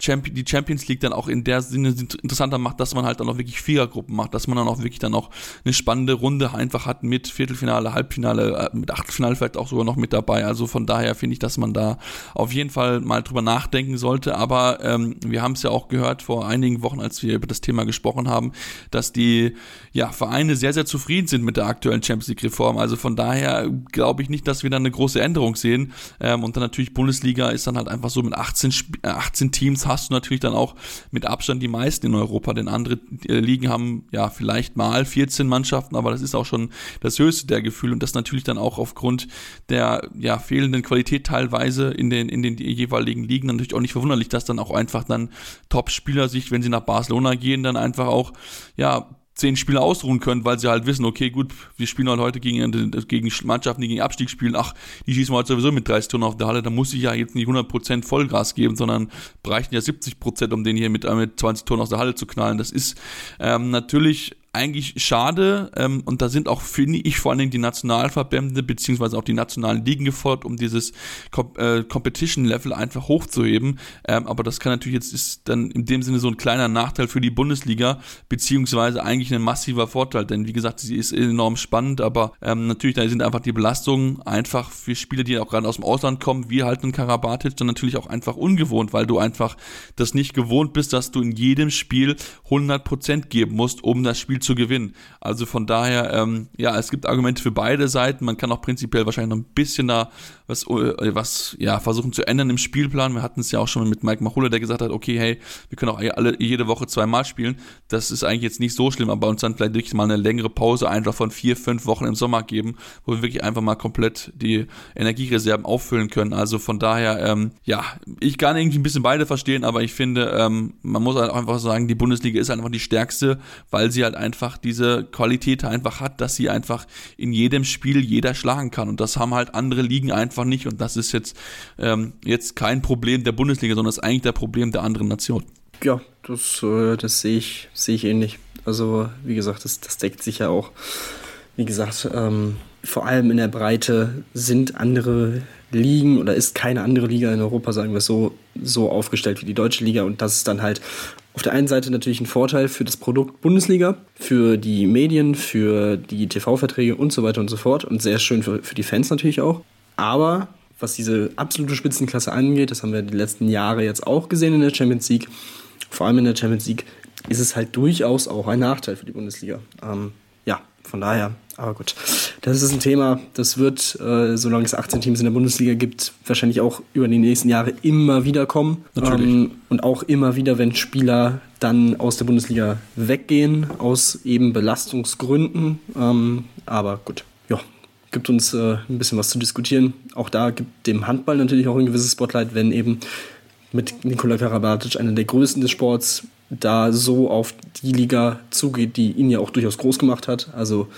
Champion, die Champions League dann auch in der Sinne interessanter macht, dass man halt dann auch wirklich Vierergruppen macht, dass man dann auch wirklich dann auch eine spannende Runde einfach hat mit Viertelfinale, Halbfinale, äh, mit Achtelfinale vielleicht auch sogar noch mit dabei. Also von daher finde ich, dass man da auf jeden Fall mal drüber nachdenken sollte. Aber ähm, wir haben es ja auch gehört vor einigen Wochen, als wir über das Thema gesprochen haben, dass die ja, Vereine sehr, sehr zufrieden sind mit der aktuellen Champions League-Reform. Also von daher glaube ich nicht, dass wir da eine große Änderung sehen. Ähm, und dann natürlich Bundesliga ist dann halt einfach so mit 18, 18 äh, Teams hast du natürlich dann auch mit Abstand die meisten in Europa, denn andere äh, Ligen haben ja vielleicht mal 14 Mannschaften, aber das ist auch schon das höchste der Gefühle und das natürlich dann auch aufgrund der ja fehlenden Qualität teilweise in den in den jeweiligen Ligen natürlich auch nicht verwunderlich, dass dann auch einfach dann Top-Spieler sich, wenn sie nach Barcelona gehen, dann einfach auch ja, zehn Spiele ausruhen können, weil sie halt wissen, okay, gut, wir spielen halt heute gegen, gegen Mannschaften, die gegen Abstieg spielen, ach, die schießen wir halt sowieso mit 30 Tonnen auf der Halle, da muss ich ja jetzt nicht 100% Vollgas geben, sondern bräuchten ja 70%, um den hier mit, mit 20 Tonnen aus der Halle zu knallen. Das ist ähm, natürlich eigentlich schade ähm, und da sind auch, finde ich, vor allen Dingen die Nationalverbände beziehungsweise auch die nationalen Ligen gefordert, um dieses Com äh, Competition-Level einfach hochzuheben. Ähm, aber das kann natürlich jetzt ist dann in dem Sinne so ein kleiner Nachteil für die Bundesliga beziehungsweise eigentlich ein massiver Vorteil, denn wie gesagt, sie ist enorm spannend, aber ähm, natürlich da sind einfach die Belastungen einfach für Spieler, die auch gerade aus dem Ausland kommen, wie halt ein Karabatic, dann natürlich auch einfach ungewohnt, weil du einfach das nicht gewohnt bist, dass du in jedem Spiel 100% geben musst, um das Spiel zu gewinnen. Also von daher, ähm, ja, es gibt Argumente für beide Seiten. Man kann auch prinzipiell wahrscheinlich noch ein bisschen da was, äh, was ja, versuchen zu ändern im Spielplan. Wir hatten es ja auch schon mit Mike Machulla, der gesagt hat, okay, hey, wir können auch alle jede Woche zweimal spielen. Das ist eigentlich jetzt nicht so schlimm, aber uns dann vielleicht wirklich mal eine längere Pause einfach von vier, fünf Wochen im Sommer geben, wo wir wirklich einfach mal komplett die Energiereserven auffüllen können. Also von daher, ähm, ja, ich kann irgendwie ein bisschen beide verstehen, aber ich finde, ähm, man muss halt einfach sagen, die Bundesliga ist einfach die stärkste, weil sie halt einfach diese Qualität einfach hat, dass sie einfach in jedem Spiel jeder schlagen kann. Und das haben halt andere Ligen einfach einfach nicht. Und das ist jetzt, ähm, jetzt kein Problem der Bundesliga, sondern das ist eigentlich der Problem der anderen Nationen. Ja, das, äh, das sehe ich, sehe ich ähnlich. Also, wie gesagt, das, das deckt sich ja auch. Wie gesagt, ähm, vor allem in der Breite sind andere Ligen oder ist keine andere Liga in Europa, sagen wir es so, so aufgestellt wie die deutsche Liga. Und das ist dann halt auf der einen Seite natürlich ein Vorteil für das Produkt Bundesliga, für die Medien, für die TV-Verträge und so weiter und so fort. Und sehr schön für, für die Fans natürlich auch. Aber was diese absolute Spitzenklasse angeht, das haben wir die letzten Jahre jetzt auch gesehen in der Champions League, vor allem in der Champions League, ist es halt durchaus auch ein Nachteil für die Bundesliga. Ähm, ja, von daher, aber gut. Das ist ein Thema, das wird, äh, solange es 18 Teams in der Bundesliga gibt, wahrscheinlich auch über die nächsten Jahre immer wieder kommen. Natürlich. Ähm, und auch immer wieder, wenn Spieler dann aus der Bundesliga weggehen, aus eben Belastungsgründen. Ähm, aber gut, ja, gibt uns äh, ein bisschen was zu diskutieren. Auch da gibt dem Handball natürlich auch ein gewisses Spotlight, wenn eben mit Nikola Karabatic, einer der größten des Sports, da so auf die Liga zugeht, die ihn ja auch durchaus groß gemacht hat. Also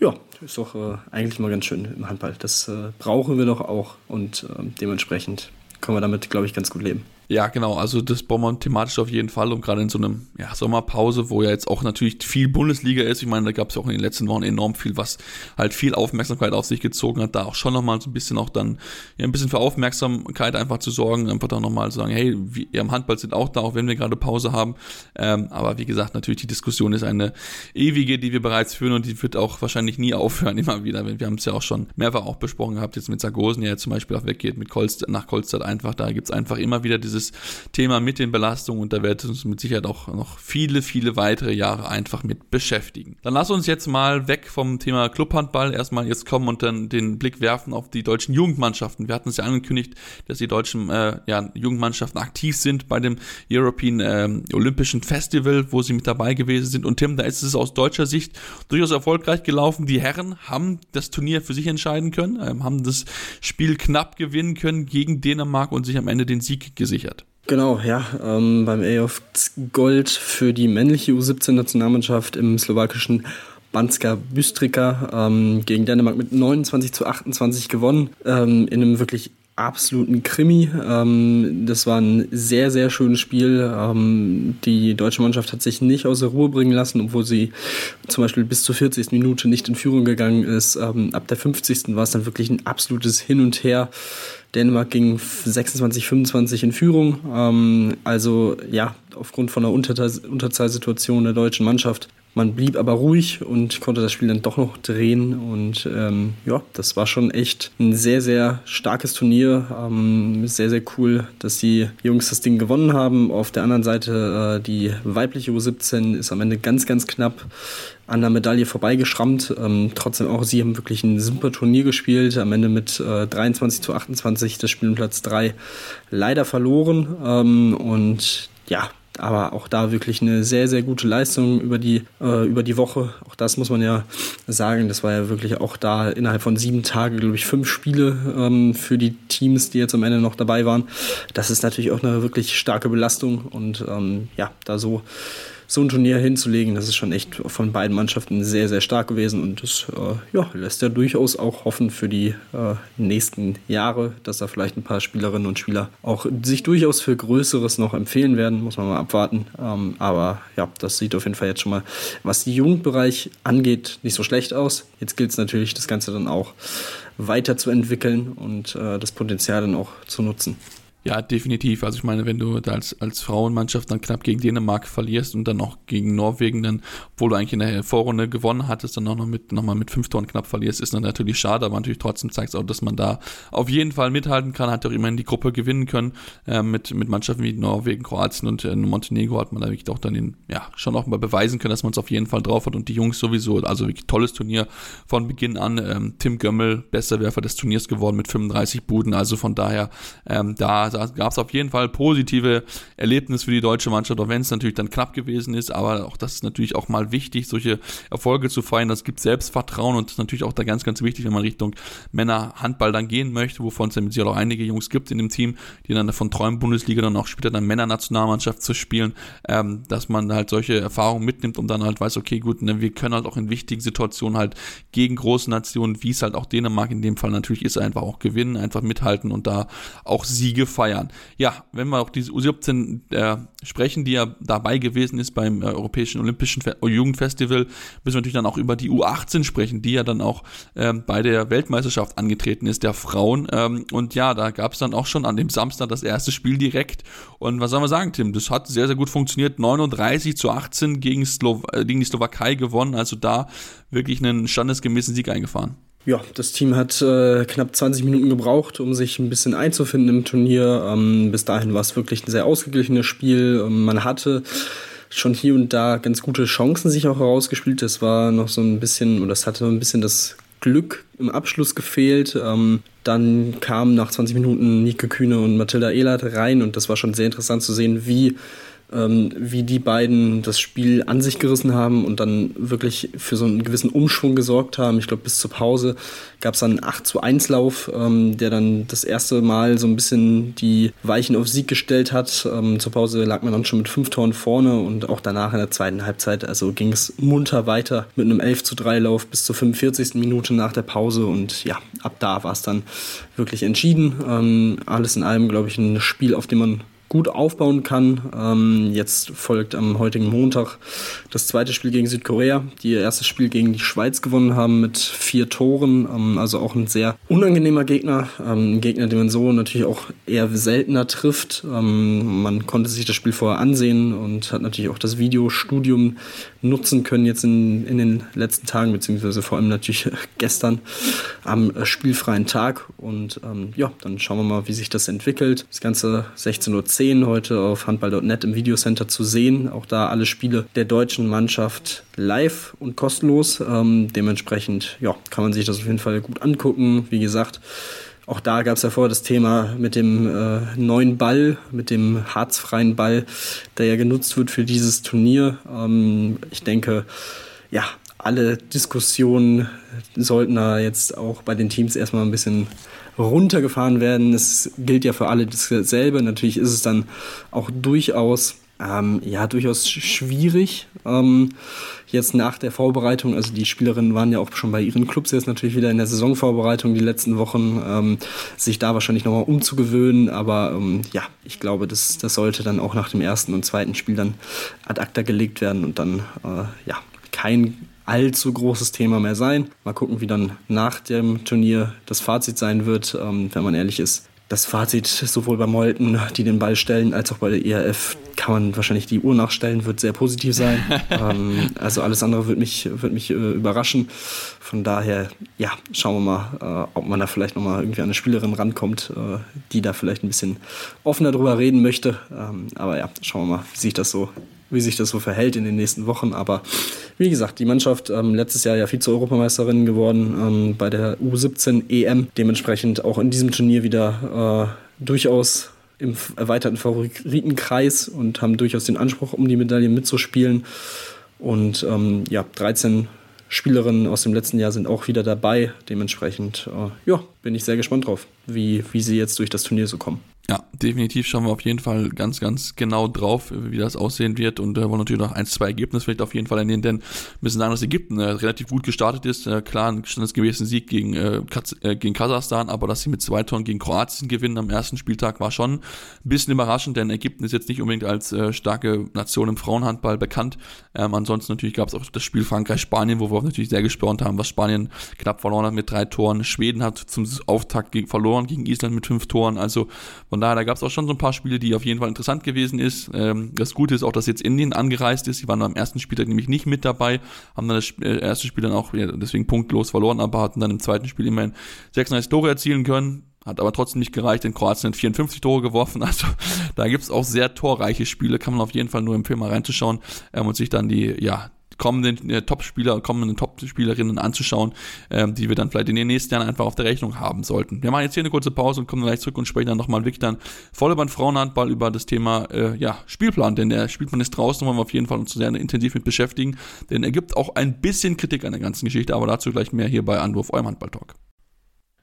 ja, ist doch äh, eigentlich mal ganz schön im Handball. Das äh, brauchen wir doch auch und äh, dementsprechend können wir damit, glaube ich, ganz gut leben. Ja, genau. Also das braucht man thematisch auf jeden Fall und gerade in so einem ja, Sommerpause, wo ja jetzt auch natürlich viel Bundesliga ist. Ich meine, da gab es ja auch in den letzten Wochen enorm viel, was halt viel Aufmerksamkeit auf sich gezogen hat. Da auch schon nochmal so ein bisschen auch dann ja, ein bisschen für Aufmerksamkeit einfach zu sorgen, einfach dann nochmal zu sagen, hey, wir im Handball sind auch da, auch wenn wir gerade Pause haben. Ähm, aber wie gesagt, natürlich die Diskussion ist eine ewige, die wir bereits führen und die wird auch wahrscheinlich nie aufhören, immer wieder. Wir haben es ja auch schon mehrfach auch besprochen gehabt, jetzt mit Sargosen, der ja zum Beispiel auch weggeht, mit Kolstadt, nach Kolstadt einfach. Da gibt es einfach immer wieder diese dieses Thema mit den Belastungen und da wird uns mit Sicherheit auch noch viele, viele weitere Jahre einfach mit beschäftigen. Dann lass uns jetzt mal weg vom Thema Clubhandball erstmal jetzt kommen und dann den Blick werfen auf die deutschen Jugendmannschaften. Wir hatten es ja angekündigt, dass die deutschen äh, ja, Jugendmannschaften aktiv sind bei dem European äh, Olympischen Festival, wo sie mit dabei gewesen sind. Und Tim, da ist es aus deutscher Sicht durchaus erfolgreich gelaufen. Die Herren haben das Turnier für sich entscheiden können, äh, haben das Spiel knapp gewinnen können gegen Dänemark und sich am Ende den Sieg gesichert. Genau, ja. Ähm, beim AOF Gold für die männliche U17-Nationalmannschaft im slowakischen Banska Bystrika ähm, gegen Dänemark mit 29 zu 28 gewonnen. Ähm, in einem wirklich absoluten Krimi. Ähm, das war ein sehr, sehr schönes Spiel. Ähm, die deutsche Mannschaft hat sich nicht aus der Ruhe bringen lassen, obwohl sie zum Beispiel bis zur 40. Minute nicht in Führung gegangen ist. Ähm, ab der 50. war es dann wirklich ein absolutes Hin und Her. Dänemark ging 26, 25 in Führung. Ähm, also ja, aufgrund von der Unterzahlsituation der deutschen Mannschaft man blieb aber ruhig und konnte das Spiel dann doch noch drehen. Und ähm, ja, das war schon echt ein sehr, sehr starkes Turnier. Ähm, sehr, sehr cool, dass die Jungs das Ding gewonnen haben. Auf der anderen Seite äh, die weibliche U17 ist am Ende ganz, ganz knapp an der Medaille vorbeigeschrammt. Ähm, trotzdem auch sie haben wirklich ein super Turnier gespielt. Am Ende mit äh, 23 zu 28 das Spiel Platz 3 leider verloren. Ähm, und ja, aber auch da wirklich eine sehr, sehr gute Leistung über die, äh, über die Woche. Auch das muss man ja sagen. Das war ja wirklich auch da innerhalb von sieben Tagen, glaube ich, fünf Spiele ähm, für die Teams, die jetzt am Ende noch dabei waren. Das ist natürlich auch eine wirklich starke Belastung und ähm, ja, da so so ein Turnier hinzulegen, das ist schon echt von beiden Mannschaften sehr, sehr stark gewesen und das äh, ja, lässt ja durchaus auch hoffen für die äh, nächsten Jahre, dass da vielleicht ein paar Spielerinnen und Spieler auch sich durchaus für Größeres noch empfehlen werden, muss man mal abwarten. Ähm, aber ja, das sieht auf jeden Fall jetzt schon mal, was den Jugendbereich angeht, nicht so schlecht aus. Jetzt gilt es natürlich, das Ganze dann auch weiterzuentwickeln und äh, das Potenzial dann auch zu nutzen. Ja, definitiv. Also ich meine, wenn du als, als Frauenmannschaft dann knapp gegen Dänemark verlierst und dann auch gegen Norwegen, dann, obwohl du eigentlich in der Vorrunde gewonnen hattest, dann auch noch mit, nochmal mit fünf Toren knapp verlierst, ist dann natürlich schade, aber natürlich trotzdem zeigt es auch, dass man da auf jeden Fall mithalten kann, hat auch immerhin die Gruppe gewinnen können. Äh, mit, mit Mannschaften wie Norwegen, Kroatien und äh, Montenegro hat man da wirklich auch dann den, ja, schon auch mal beweisen können, dass man es auf jeden Fall drauf hat und die Jungs sowieso, also wirklich tolles Turnier von Beginn an. Ähm, Tim Gömmel, bester Werfer des Turniers geworden mit 35 Buden, also von daher, ähm, da da gab es auf jeden Fall positive Erlebnisse für die deutsche Mannschaft, auch wenn es natürlich dann knapp gewesen ist. Aber auch das ist natürlich auch mal wichtig, solche Erfolge zu feiern. Das gibt Selbstvertrauen und ist natürlich auch da ganz, ganz wichtig, wenn man Richtung Männer-Handball dann gehen möchte, wovon es ja mit Sicherheit auch einige Jungs gibt in dem Team, die dann von träumen, Bundesliga dann auch später dann Männernationalmannschaft zu spielen, ähm, dass man halt solche Erfahrungen mitnimmt und dann halt weiß, okay, gut, ne, wir können halt auch in wichtigen Situationen halt gegen große Nationen, wie es halt auch Dänemark in dem Fall natürlich ist, einfach auch gewinnen, einfach mithalten und da auch Siege feiern feiern. Ja, wenn wir auch diese U17 äh, sprechen, die ja dabei gewesen ist beim äh, Europäischen Olympischen Fe Jugendfestival, müssen wir natürlich dann auch über die U18 sprechen, die ja dann auch ähm, bei der Weltmeisterschaft angetreten ist, der Frauen. Ähm, und ja, da gab es dann auch schon an dem Samstag das erste Spiel direkt. Und was soll man sagen, Tim? Das hat sehr, sehr gut funktioniert. 39 zu 18 gegen, Slo äh, gegen die Slowakei gewonnen. Also da wirklich einen standesgemäßen Sieg eingefahren. Ja, das Team hat äh, knapp 20 Minuten gebraucht, um sich ein bisschen einzufinden im Turnier. Ähm, bis dahin war es wirklich ein sehr ausgeglichenes Spiel. Ähm, man hatte schon hier und da ganz gute Chancen sich auch herausgespielt. Das war noch so ein bisschen, oder das hatte ein bisschen das Glück im Abschluss gefehlt. Ähm, dann kamen nach 20 Minuten Nike Kühne und Mathilda Ehlert rein und das war schon sehr interessant zu sehen, wie ähm, wie die beiden das Spiel an sich gerissen haben und dann wirklich für so einen gewissen Umschwung gesorgt haben. Ich glaube, bis zur Pause gab es dann einen 8 zu 1 Lauf, ähm, der dann das erste Mal so ein bisschen die Weichen auf Sieg gestellt hat. Ähm, zur Pause lag man dann schon mit fünf Toren vorne und auch danach in der zweiten Halbzeit, also ging es munter weiter mit einem 11 zu 3 Lauf bis zur 45. Minute nach der Pause und ja, ab da war es dann wirklich entschieden. Ähm, alles in allem, glaube ich, ein Spiel, auf dem man gut aufbauen kann. Ähm, jetzt folgt am heutigen Montag das zweite Spiel gegen Südkorea, die ihr erstes Spiel gegen die Schweiz gewonnen haben mit vier Toren. Ähm, also auch ein sehr unangenehmer Gegner. Ähm, ein Gegner, den man so natürlich auch eher seltener trifft. Ähm, man konnte sich das Spiel vorher ansehen und hat natürlich auch das Videostudium nutzen können jetzt in, in den letzten Tagen, beziehungsweise vor allem natürlich gestern am spielfreien Tag. Und ähm, ja, dann schauen wir mal, wie sich das entwickelt. Das Ganze 16.10 Uhr heute auf handball.net im Videocenter zu sehen. Auch da alle Spiele der deutschen Mannschaft live und kostenlos. Ähm, dementsprechend ja, kann man sich das auf jeden Fall gut angucken. Wie gesagt, auch da gab es ja vorher das Thema mit dem äh, neuen Ball, mit dem harzfreien Ball, der ja genutzt wird für dieses Turnier. Ähm, ich denke, ja, alle Diskussionen sollten da jetzt auch bei den Teams erstmal ein bisschen runtergefahren werden. Es gilt ja für alle dasselbe. Natürlich ist es dann auch durchaus ähm, ja, durchaus schwierig. Ähm, jetzt nach der Vorbereitung, also die Spielerinnen waren ja auch schon bei ihren Clubs jetzt natürlich wieder in der Saisonvorbereitung die letzten Wochen, ähm, sich da wahrscheinlich nochmal umzugewöhnen. Aber ähm, ja, ich glaube, das, das sollte dann auch nach dem ersten und zweiten Spiel dann ad acta gelegt werden und dann äh, ja kein allzu großes Thema mehr sein. Mal gucken, wie dann nach dem Turnier das Fazit sein wird. Ähm, wenn man ehrlich ist, das Fazit sowohl bei Molten, die den Ball stellen, als auch bei der ERF kann man wahrscheinlich die Uhr nachstellen, wird sehr positiv sein. ähm, also alles andere wird mich, wird mich äh, überraschen. Von daher, ja, schauen wir mal, äh, ob man da vielleicht nochmal irgendwie an eine Spielerin rankommt, äh, die da vielleicht ein bisschen offener drüber reden möchte. Ähm, aber ja, schauen wir mal, wie sich das so wie sich das so verhält in den nächsten Wochen. Aber wie gesagt, die Mannschaft ähm, letztes Jahr ja Vize-Europameisterin geworden ähm, bei der U17 EM. Dementsprechend auch in diesem Turnier wieder äh, durchaus im erweiterten Favoritenkreis und haben durchaus den Anspruch, um die Medaille mitzuspielen. Und ähm, ja, 13 Spielerinnen aus dem letzten Jahr sind auch wieder dabei. Dementsprechend, äh, ja, bin ich sehr gespannt drauf, wie, wie sie jetzt durch das Turnier so kommen. Definitiv schauen wir auf jeden Fall ganz, ganz genau drauf, wie das aussehen wird und äh, wollen natürlich noch ein, zwei Ergebnisse vielleicht auf jeden Fall ernennen, denn wir müssen sagen, dass Ägypten äh, relativ gut gestartet ist. Äh, klar, ein standesgemäßen Sieg gegen, äh, äh, gegen Kasachstan, aber dass sie mit zwei Toren gegen Kroatien gewinnen am ersten Spieltag war schon ein bisschen überraschend, denn Ägypten ist jetzt nicht unbedingt als äh, starke Nation im Frauenhandball bekannt. Ähm, ansonsten natürlich gab es auch das Spiel Frankreich-Spanien, wo wir auch natürlich sehr gespornt haben, was Spanien knapp verloren hat mit drei Toren. Schweden hat zum Auftakt gegen, verloren gegen Island mit fünf Toren, also von daher, da gab es auch schon so ein paar Spiele, die auf jeden Fall interessant gewesen ist. Ähm, das Gute ist auch, dass jetzt Indien angereist ist. Sie waren am ersten Spieltag nämlich nicht mit dabei, haben dann das äh, erste Spiel dann auch ja, deswegen punktlos verloren, aber hatten dann im zweiten Spiel immerhin 36 Tore erzielen können. Hat aber trotzdem nicht gereicht, denn Kroatien hat 54 Tore geworfen. Also da gibt's auch sehr torreiche Spiele, kann man auf jeden Fall nur empfehlen, mal reinzuschauen ähm, und sich dann die, ja, kommenden äh, Top-Spieler, kommenden Top-Spielerinnen anzuschauen, ähm, die wir dann vielleicht in den nächsten Jahren einfach auf der Rechnung haben sollten. Wir machen jetzt hier eine kurze Pause und kommen gleich zurück und sprechen dann nochmal wirklich dann voll über den Frauenhandball, über das Thema äh, ja, Spielplan, denn der Spielplan ist draußen, wollen wir auf jeden Fall uns sehr intensiv mit beschäftigen, denn er gibt auch ein bisschen Kritik an der ganzen Geschichte, aber dazu gleich mehr hier bei Anwurf, eurem Handball-Talk.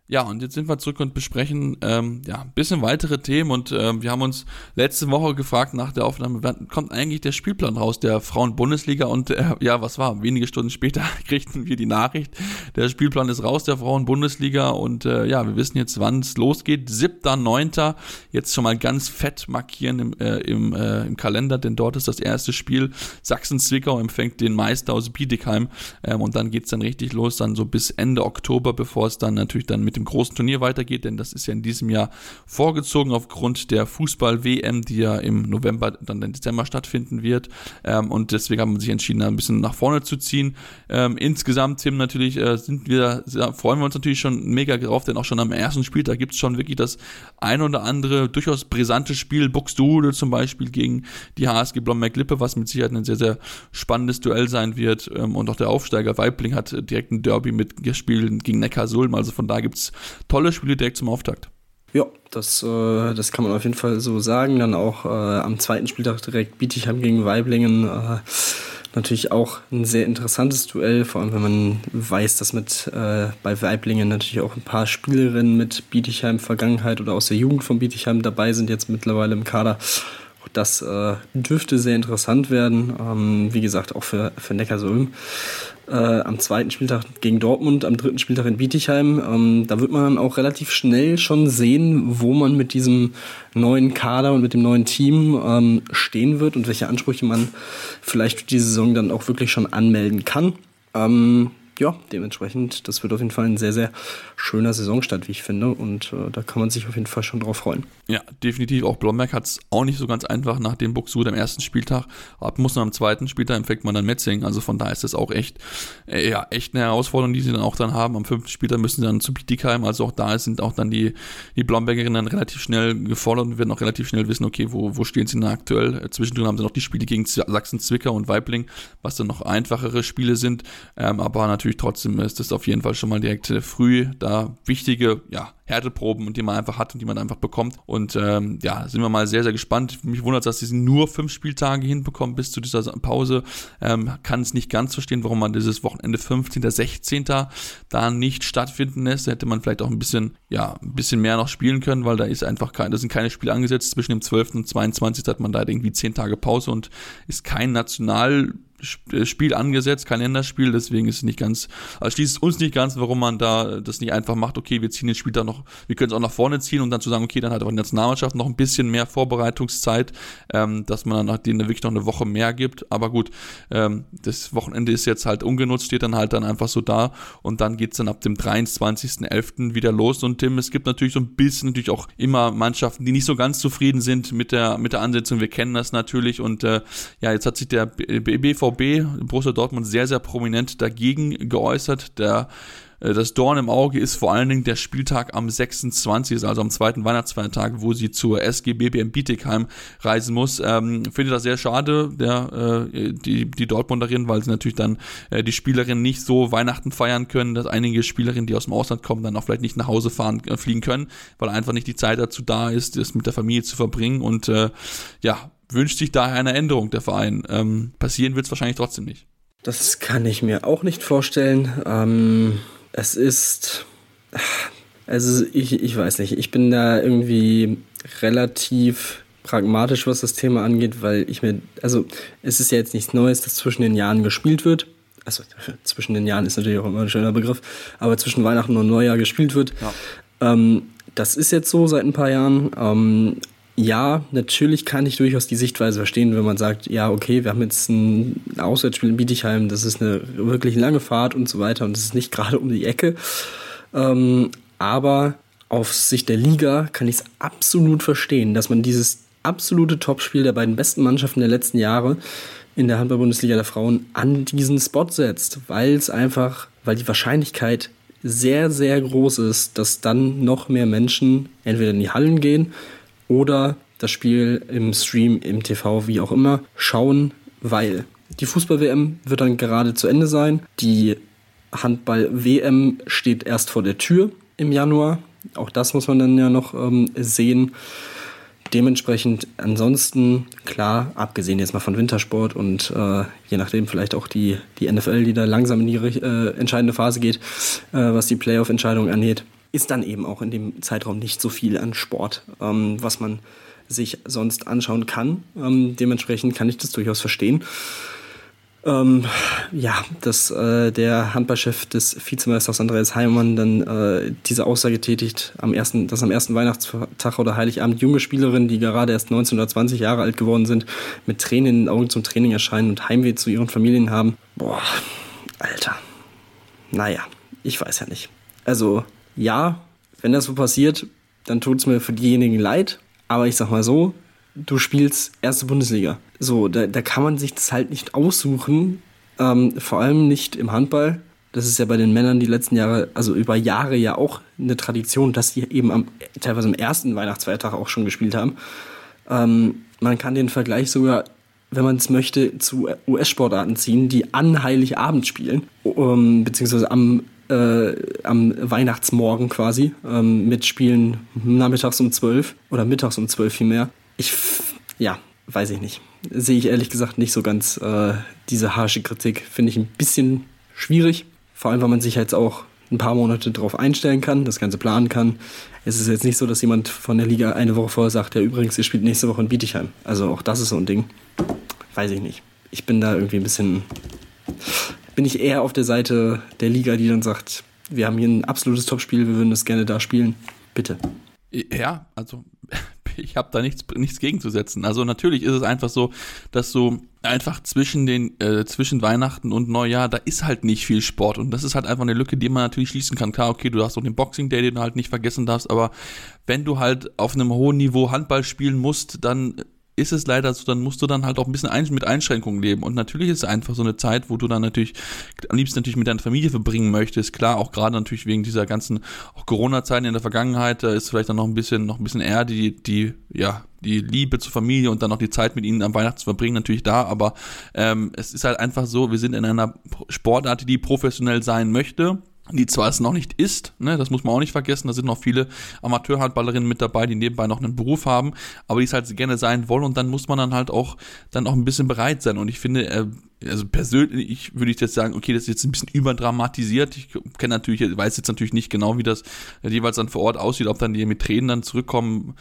Ja, und jetzt sind wir zurück und besprechen ähm, ja, ein bisschen weitere Themen und ähm, wir haben uns letzte Woche gefragt nach der Aufnahme, wann kommt eigentlich der Spielplan raus der Frauen-Bundesliga und äh, ja, was war? Wenige Stunden später kriegten wir die Nachricht, der Spielplan ist raus der Frauen-Bundesliga und äh, ja, wir wissen jetzt, wann es losgeht. 7.9. Jetzt schon mal ganz fett markieren im, äh, im, äh, im Kalender, denn dort ist das erste Spiel. Sachsen-Zwickau empfängt den Meister aus Bietigheim ähm, und dann geht's dann richtig los, dann so bis Ende Oktober, bevor es dann natürlich dann mit mit dem großen Turnier weitergeht, denn das ist ja in diesem Jahr vorgezogen aufgrund der Fußball-WM, die ja im November, dann im Dezember stattfinden wird. Ähm, und deswegen haben wir sich entschieden, ein bisschen nach vorne zu ziehen. Ähm, insgesamt, Tim, natürlich äh, sind wir, freuen wir uns natürlich schon mega drauf, denn auch schon am ersten Spiel, da gibt es schon wirklich das ein oder andere durchaus brisante Spiel, Buxtehude zum Beispiel gegen die HSG Blomberg-Lippe, was mit Sicherheit ein sehr, sehr spannendes Duell sein wird. Ähm, und auch der Aufsteiger Weibling hat direkt ein Derby mitgespielt gegen Neckar-Sulm, also von da gibt es tolle Spiele direkt zum Auftakt. Ja, das, äh, das kann man auf jeden Fall so sagen. Dann auch äh, am zweiten Spieltag direkt Bietigheim gegen Weiblingen. Äh, natürlich auch ein sehr interessantes Duell, vor allem wenn man weiß, dass mit äh, bei Weiblingen natürlich auch ein paar Spielerinnen mit Bietigheim Vergangenheit oder aus der Jugend von Bietigheim dabei sind, jetzt mittlerweile im Kader. Das äh, dürfte sehr interessant werden. Ähm, wie gesagt, auch für, für Neckarsulm. äh, am zweiten Spieltag gegen Dortmund, am dritten Spieltag in Bietigheim. Ähm, da wird man auch relativ schnell schon sehen, wo man mit diesem neuen Kader und mit dem neuen Team ähm, stehen wird und welche Ansprüche man vielleicht für die Saison dann auch wirklich schon anmelden kann. Ähm, ja, dementsprechend, das wird auf jeden Fall ein sehr, sehr schöner Saisonstart, wie ich finde. Und äh, da kann man sich auf jeden Fall schon drauf freuen. Ja, definitiv. Auch Blomberg hat es auch nicht so ganz einfach nach dem Buxud am ersten Spieltag. Ab muss man am zweiten Spieltag empfängt man dann Metzing. Also von daher ist das auch echt, äh, ja, echt eine Herausforderung, die sie dann auch dann haben. Am fünften Spieltag müssen sie dann zu Bietigheim. Also auch da sind auch dann die, die Blombergerinnen dann relativ schnell gefordert und werden auch relativ schnell wissen, okay, wo, wo stehen sie denn aktuell? Zwischendrin haben sie noch die Spiele gegen Sachsen-Zwickau und Weibling, was dann noch einfachere Spiele sind. Ähm, aber natürlich natürlich trotzdem ist das auf jeden Fall schon mal direkt früh da. Wichtige, ja, Härteproben, die man einfach hat und die man einfach bekommt. Und ähm, ja, sind wir mal sehr, sehr gespannt. Mich wundert, dass sie nur fünf Spieltage hinbekommen bis zu dieser Pause. Ähm, kann es nicht ganz verstehen, warum man dieses Wochenende 15., 16. da nicht stattfinden lässt. Da hätte man vielleicht auch ein bisschen, ja, ein bisschen mehr noch spielen können, weil da ist einfach kein, da sind keine Spiele angesetzt. Zwischen dem 12. und 22. hat man da irgendwie zehn Tage Pause und ist kein National äh, Spiel angesetzt, kein Länderspiel, deswegen ist es nicht ganz, also schließt uns nicht ganz, warum man da das nicht einfach macht, okay, wir ziehen den Spiel da noch, wir können es auch nach vorne ziehen und dann zu sagen, okay, dann hat aber die Nationalmannschaft noch ein bisschen mehr Vorbereitungszeit, ähm, dass man dann denen wirklich noch eine Woche mehr gibt, aber gut, ähm, das Wochenende ist jetzt halt ungenutzt, steht dann halt dann einfach so da und dann geht's dann ab dem 23.11. wieder los und Tim, es gibt natürlich so ein bisschen natürlich auch immer Mannschaften, die nicht so ganz zufrieden sind mit der, mit der Ansetzung, wir kennen das natürlich und äh, ja, jetzt hat sich der BVB Borussia Dortmund, sehr, sehr prominent dagegen geäußert. Der, das Dorn im Auge ist vor allen Dingen der Spieltag am 26., also am zweiten Weihnachtsfeiertag, wo sie zur SG BBM Bietigheim reisen muss. Ähm, finde das sehr schade, der, äh, die, die Dortmunderin, weil sie natürlich dann äh, die Spielerinnen nicht so Weihnachten feiern können, dass einige Spielerinnen, die aus dem Ausland kommen, dann auch vielleicht nicht nach Hause fahren, äh, fliegen können, weil einfach nicht die Zeit dazu da ist, das mit der Familie zu verbringen. Und äh, ja, wünscht sich daher eine Änderung der Verein. Ähm, passieren wird es wahrscheinlich trotzdem nicht. Das kann ich mir auch nicht vorstellen. Ähm, es ist. Also ich, ich weiß nicht, ich bin da irgendwie relativ pragmatisch, was das Thema angeht, weil ich mir, also es ist ja jetzt nichts Neues, dass zwischen den Jahren gespielt wird. Also zwischen den Jahren ist natürlich auch immer ein schöner Begriff, aber zwischen Weihnachten und Neujahr gespielt wird. Ja. Ähm, das ist jetzt so seit ein paar Jahren. Ähm, ja, natürlich kann ich durchaus die Sichtweise verstehen, wenn man sagt, ja, okay, wir haben jetzt ein Auswärtsspiel in Bietigheim, das ist eine wirklich lange Fahrt und so weiter und es ist nicht gerade um die Ecke. Ähm, aber auf Sicht der Liga kann ich es absolut verstehen, dass man dieses absolute Topspiel der beiden besten Mannschaften der letzten Jahre in der Handball-Bundesliga der Frauen an diesen Spot setzt, weil es einfach, weil die Wahrscheinlichkeit sehr, sehr groß ist, dass dann noch mehr Menschen entweder in die Hallen gehen oder das Spiel im Stream, im TV, wie auch immer, schauen, weil die Fußball-WM wird dann gerade zu Ende sein. Die Handball-WM steht erst vor der Tür im Januar. Auch das muss man dann ja noch ähm, sehen. Dementsprechend ansonsten, klar, abgesehen jetzt mal von Wintersport und äh, je nachdem vielleicht auch die, die NFL, die da langsam in die äh, entscheidende Phase geht, äh, was die Playoff-Entscheidung angeht, ist dann eben auch in dem Zeitraum nicht so viel an Sport, ähm, was man sich sonst anschauen kann. Ähm, dementsprechend kann ich das durchaus verstehen. Ähm, ja, dass äh, der Handballchef des Vizemeisters Andreas Heimann dann äh, diese Aussage tätigt, am ersten, dass am ersten Weihnachtstag oder Heiligabend junge Spielerinnen, die gerade erst 19 oder 20 Jahre alt geworden sind, mit Tränen in den Augen zum Training erscheinen und Heimweh zu ihren Familien haben. Boah, Alter. Naja, ich weiß ja nicht. Also, ja, wenn das so passiert, dann tut es mir für diejenigen leid. Aber ich sag mal so, du spielst erste Bundesliga. So, da, da kann man sich das halt nicht aussuchen. Ähm, vor allem nicht im Handball. Das ist ja bei den Männern die letzten Jahre, also über Jahre ja auch eine Tradition, dass die eben am, teilweise am ersten Weihnachtsfeiertag auch schon gespielt haben. Ähm, man kann den Vergleich sogar, wenn man es möchte, zu US-Sportarten ziehen, die an Heiligabend spielen, um, beziehungsweise am äh, am Weihnachtsmorgen quasi ähm, mit Spielen nachmittags um 12 oder mittags um 12 vielmehr. Ich, ja, weiß ich nicht. Sehe ich ehrlich gesagt nicht so ganz äh, diese harsche Kritik. Finde ich ein bisschen schwierig. Vor allem, weil man sich jetzt auch ein paar Monate darauf einstellen kann, das Ganze planen kann. Es ist jetzt nicht so, dass jemand von der Liga eine Woche vorher sagt, ja übrigens, ihr spielt nächste Woche in Bietigheim. Also auch das ist so ein Ding. Weiß ich nicht. Ich bin da irgendwie ein bisschen bin ich eher auf der Seite der Liga, die dann sagt, wir haben hier ein absolutes Topspiel, wir würden das gerne da spielen. Bitte. Ja, also ich habe da nichts, nichts gegenzusetzen. Also natürlich ist es einfach so, dass so einfach zwischen den äh, zwischen Weihnachten und Neujahr, da ist halt nicht viel Sport und das ist halt einfach eine Lücke, die man natürlich schließen kann. Klar, okay, du hast auch den Boxing Day, den du halt nicht vergessen darfst, aber wenn du halt auf einem hohen Niveau Handball spielen musst, dann ist es leider so, dann musst du dann halt auch ein bisschen mit Einschränkungen leben. Und natürlich ist es einfach so eine Zeit, wo du dann natürlich am liebsten natürlich mit deiner Familie verbringen möchtest. Klar, auch gerade natürlich wegen dieser ganzen Corona-Zeiten in der Vergangenheit, da ist vielleicht dann noch ein bisschen, noch ein bisschen eher die, die, ja, die Liebe zur Familie und dann noch die Zeit mit ihnen am Weihnachten zu verbringen, natürlich da, aber ähm, es ist halt einfach so, wir sind in einer Sportart, die professionell sein möchte die zwar es noch nicht ist, ne, das muss man auch nicht vergessen, da sind noch viele Amateurhandballerinnen mit dabei, die nebenbei noch einen Beruf haben, aber die es halt gerne sein wollen und dann muss man dann halt auch dann auch ein bisschen bereit sein und ich finde, äh, also persönlich würde ich jetzt sagen, okay, das ist jetzt ein bisschen überdramatisiert. Ich kenne natürlich, weiß jetzt natürlich nicht genau, wie das jeweils dann vor Ort aussieht, ob dann die mit Tränen dann zurückkommen.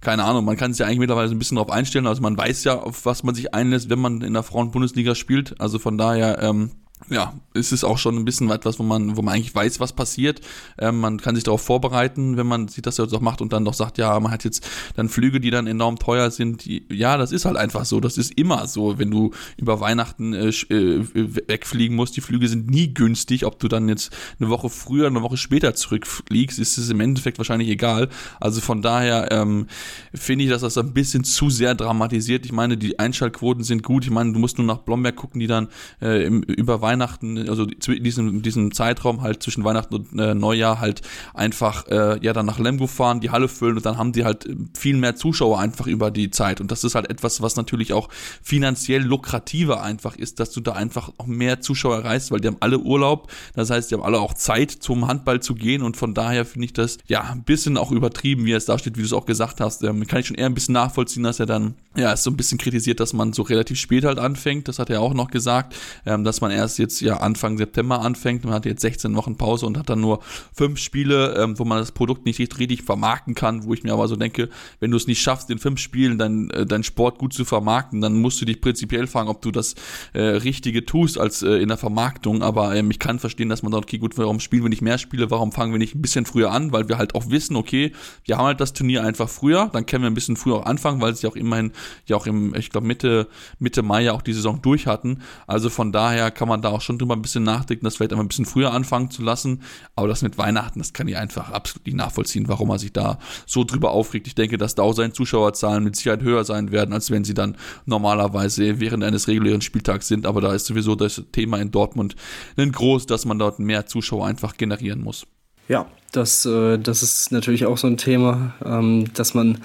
Keine Ahnung, man kann sich ja eigentlich mittlerweile so ein bisschen darauf einstellen. Also man weiß ja, auf was man sich einlässt, wenn man in der Frauen-Bundesliga spielt. Also von daher, ähm, ja, ist es auch schon ein bisschen etwas, wo man, wo man eigentlich weiß, was passiert. Ähm, man kann sich darauf vorbereiten, wenn man sieht, dass er das auch macht und dann doch sagt, ja, man hat jetzt dann Flüge, die dann enorm teuer sind. Die, ja, das ist halt einfach so. Das ist immer so, wenn du über Weihnachten äh, äh wegfliegen musst. Die Flüge sind nie günstig. Ob du dann jetzt eine Woche früher, eine Woche später zurückfliegst, ist es im Endeffekt wahrscheinlich egal. Also von daher ähm, finde ich, dass das ein bisschen zu sehr dramatisiert. Ich meine, die Einschaltquoten sind gut. Ich meine, du musst nur nach Blomberg gucken, die dann äh, im, über Weihnachten Weihnachten, also in diesem, diesem Zeitraum halt zwischen Weihnachten und äh, Neujahr halt einfach äh, ja dann nach Lemgo fahren, die Halle füllen und dann haben die halt viel mehr Zuschauer einfach über die Zeit. Und das ist halt etwas, was natürlich auch finanziell lukrativer einfach ist, dass du da einfach auch mehr Zuschauer erreichst, weil die haben alle Urlaub, das heißt, die haben alle auch Zeit zum Handball zu gehen. Und von daher finde ich das ja ein bisschen auch übertrieben, wie es da steht, wie du es auch gesagt hast, ähm, kann ich schon eher ein bisschen nachvollziehen, dass er dann ja ist so ein bisschen kritisiert, dass man so relativ spät halt anfängt, das hat er auch noch gesagt, ähm, dass man erst jetzt ja Anfang September anfängt. Man hat jetzt 16 Wochen Pause und hat dann nur fünf Spiele, ähm, wo man das Produkt nicht richtig, vermarkten kann, wo ich mir aber so denke, wenn du es nicht schaffst, in fünf Spielen dein, äh, dein Sport gut zu vermarkten, dann musst du dich prinzipiell fragen, ob du das äh, Richtige tust als äh, in der Vermarktung. Aber ähm, ich kann verstehen, dass man sagt, okay, gut, warum spielen wir nicht mehr Spiele, warum fangen wir nicht ein bisschen früher an, weil wir halt auch wissen, okay, wir haben halt das Turnier einfach früher, dann können wir ein bisschen früher auch anfangen, weil sie auch immerhin ja auch im, ich glaube, Mitte, Mitte Mai ja auch die Saison durch hatten. Also von daher kann man da auch schon drüber ein bisschen nachdenken, das vielleicht einfach ein bisschen früher anfangen zu lassen. Aber das mit Weihnachten, das kann ich einfach absolut nicht nachvollziehen, warum er sich da so drüber aufregt. Ich denke, dass da auch seine Zuschauerzahlen mit Sicherheit höher sein werden, als wenn sie dann normalerweise während eines regulären Spieltags sind. Aber da ist sowieso das Thema in Dortmund ein groß, dass man dort mehr Zuschauer einfach generieren muss. Ja, das, äh, das ist natürlich auch so ein Thema, ähm, dass man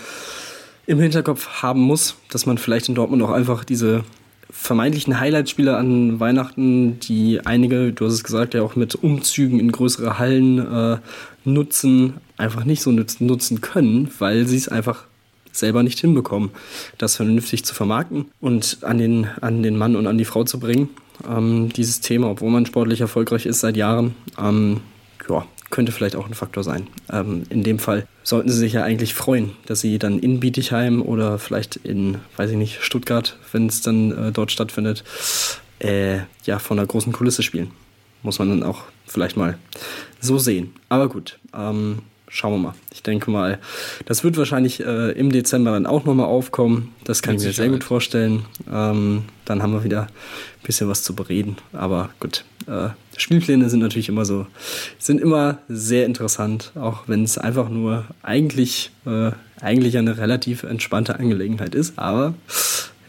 im Hinterkopf haben muss, dass man vielleicht in Dortmund auch einfach diese vermeintlichen Highlight-Spiele an Weihnachten, die einige, du hast es gesagt, ja auch mit Umzügen in größere Hallen äh, nutzen, einfach nicht so nutzen können, weil sie es einfach selber nicht hinbekommen, das vernünftig zu vermarkten und an den, an den Mann und an die Frau zu bringen. Ähm, dieses Thema, obwohl man sportlich erfolgreich ist seit Jahren, ähm, ja, könnte vielleicht auch ein Faktor sein. Ähm, in dem Fall sollten Sie sich ja eigentlich freuen, dass Sie dann in Bietigheim oder vielleicht in, weiß ich nicht, Stuttgart, wenn es dann äh, dort stattfindet, äh, ja, von einer großen Kulisse spielen. Muss man dann auch vielleicht mal so sehen. Aber gut, ähm, schauen wir mal. Ich denke mal, das wird wahrscheinlich äh, im Dezember dann auch nochmal aufkommen. Das kann ich mir sehr gut vorstellen. Ähm, dann haben wir wieder ein bisschen was zu bereden. Aber gut, äh, Spielpläne sind natürlich immer so, sind immer sehr interessant, auch wenn es einfach nur eigentlich, äh, eigentlich eine relativ entspannte Angelegenheit ist. Aber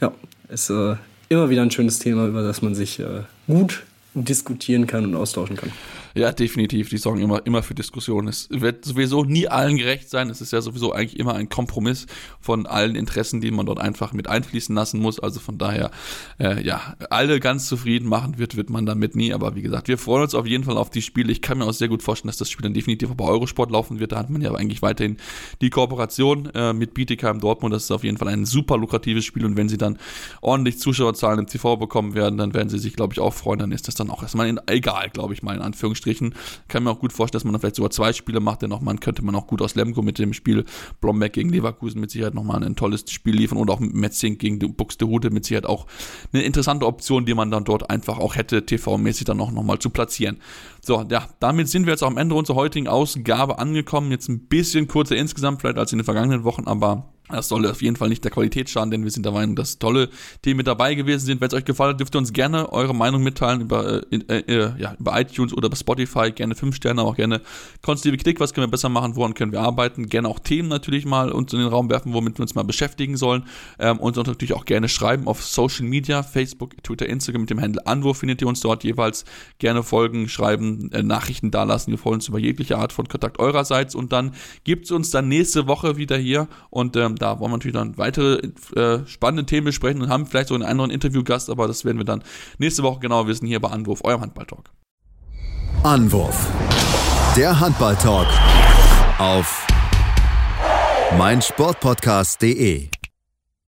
ja, es ist äh, immer wieder ein schönes Thema, über das man sich äh, gut diskutieren kann und austauschen kann. Ja, definitiv. Die sorgen immer, immer für Diskussionen. Es wird sowieso nie allen gerecht sein. Es ist ja sowieso eigentlich immer ein Kompromiss von allen Interessen, die man dort einfach mit einfließen lassen muss. Also von daher, äh, ja, alle ganz zufrieden machen wird, wird man damit nie. Aber wie gesagt, wir freuen uns auf jeden Fall auf die Spiele. Ich kann mir auch sehr gut vorstellen, dass das Spiel dann definitiv bei Eurosport laufen wird. Da hat man ja eigentlich weiterhin die Kooperation äh, mit Bietigheim Dortmund. Das ist auf jeden Fall ein super lukratives Spiel. Und wenn sie dann ordentlich Zuschauerzahlen im TV bekommen werden, dann werden sie sich, glaube ich, auch freuen. Dann ist das dann auch erstmal egal, glaube ich mal, in Anführungsstrichen gestrichen. Kann mir auch gut vorstellen, dass man dann vielleicht sogar zwei Spiele macht, denn auch man könnte man auch gut aus Lemgo mit dem Spiel Blomberg gegen Leverkusen mit Sicherheit nochmal ein tolles Spiel liefern und auch Metzing gegen Buxtehude mit Sicherheit auch eine interessante Option, die man dann dort einfach auch hätte, TV-mäßig dann auch nochmal zu platzieren. So, ja, damit sind wir jetzt auch am Ende unserer heutigen Ausgabe angekommen. Jetzt ein bisschen kurzer insgesamt, vielleicht als in den vergangenen Wochen, aber das soll auf jeden Fall nicht der Qualität schaden, denn wir sind der Meinung, dass tolle Themen mit dabei gewesen sind. Wenn es euch gefallen hat, dürft ihr uns gerne eure Meinung mitteilen über, äh, äh, ja, über iTunes oder über Spotify. Gerne fünf Sterne, auch gerne konstruktive Kritik. Was können wir besser machen? Woran können wir arbeiten? Gerne auch Themen natürlich mal uns in den Raum werfen, womit wir uns mal beschäftigen sollen. Ähm, und uns natürlich auch gerne schreiben auf Social Media, Facebook, Twitter, Instagram mit dem Handle Anwurf findet ihr uns dort jeweils. Gerne folgen, schreiben, äh, Nachrichten dalassen. Wir freuen uns über jegliche Art von Kontakt eurerseits. Und dann gibt es uns dann nächste Woche wieder hier und ähm, da wollen wir natürlich dann weitere äh, spannende Themen besprechen und haben vielleicht so einen anderen Interviewgast, aber das werden wir dann nächste Woche genau wissen hier bei Anwurf, eurem Handballtalk. Anwurf. Der Handballtalk auf meinsportpodcast.de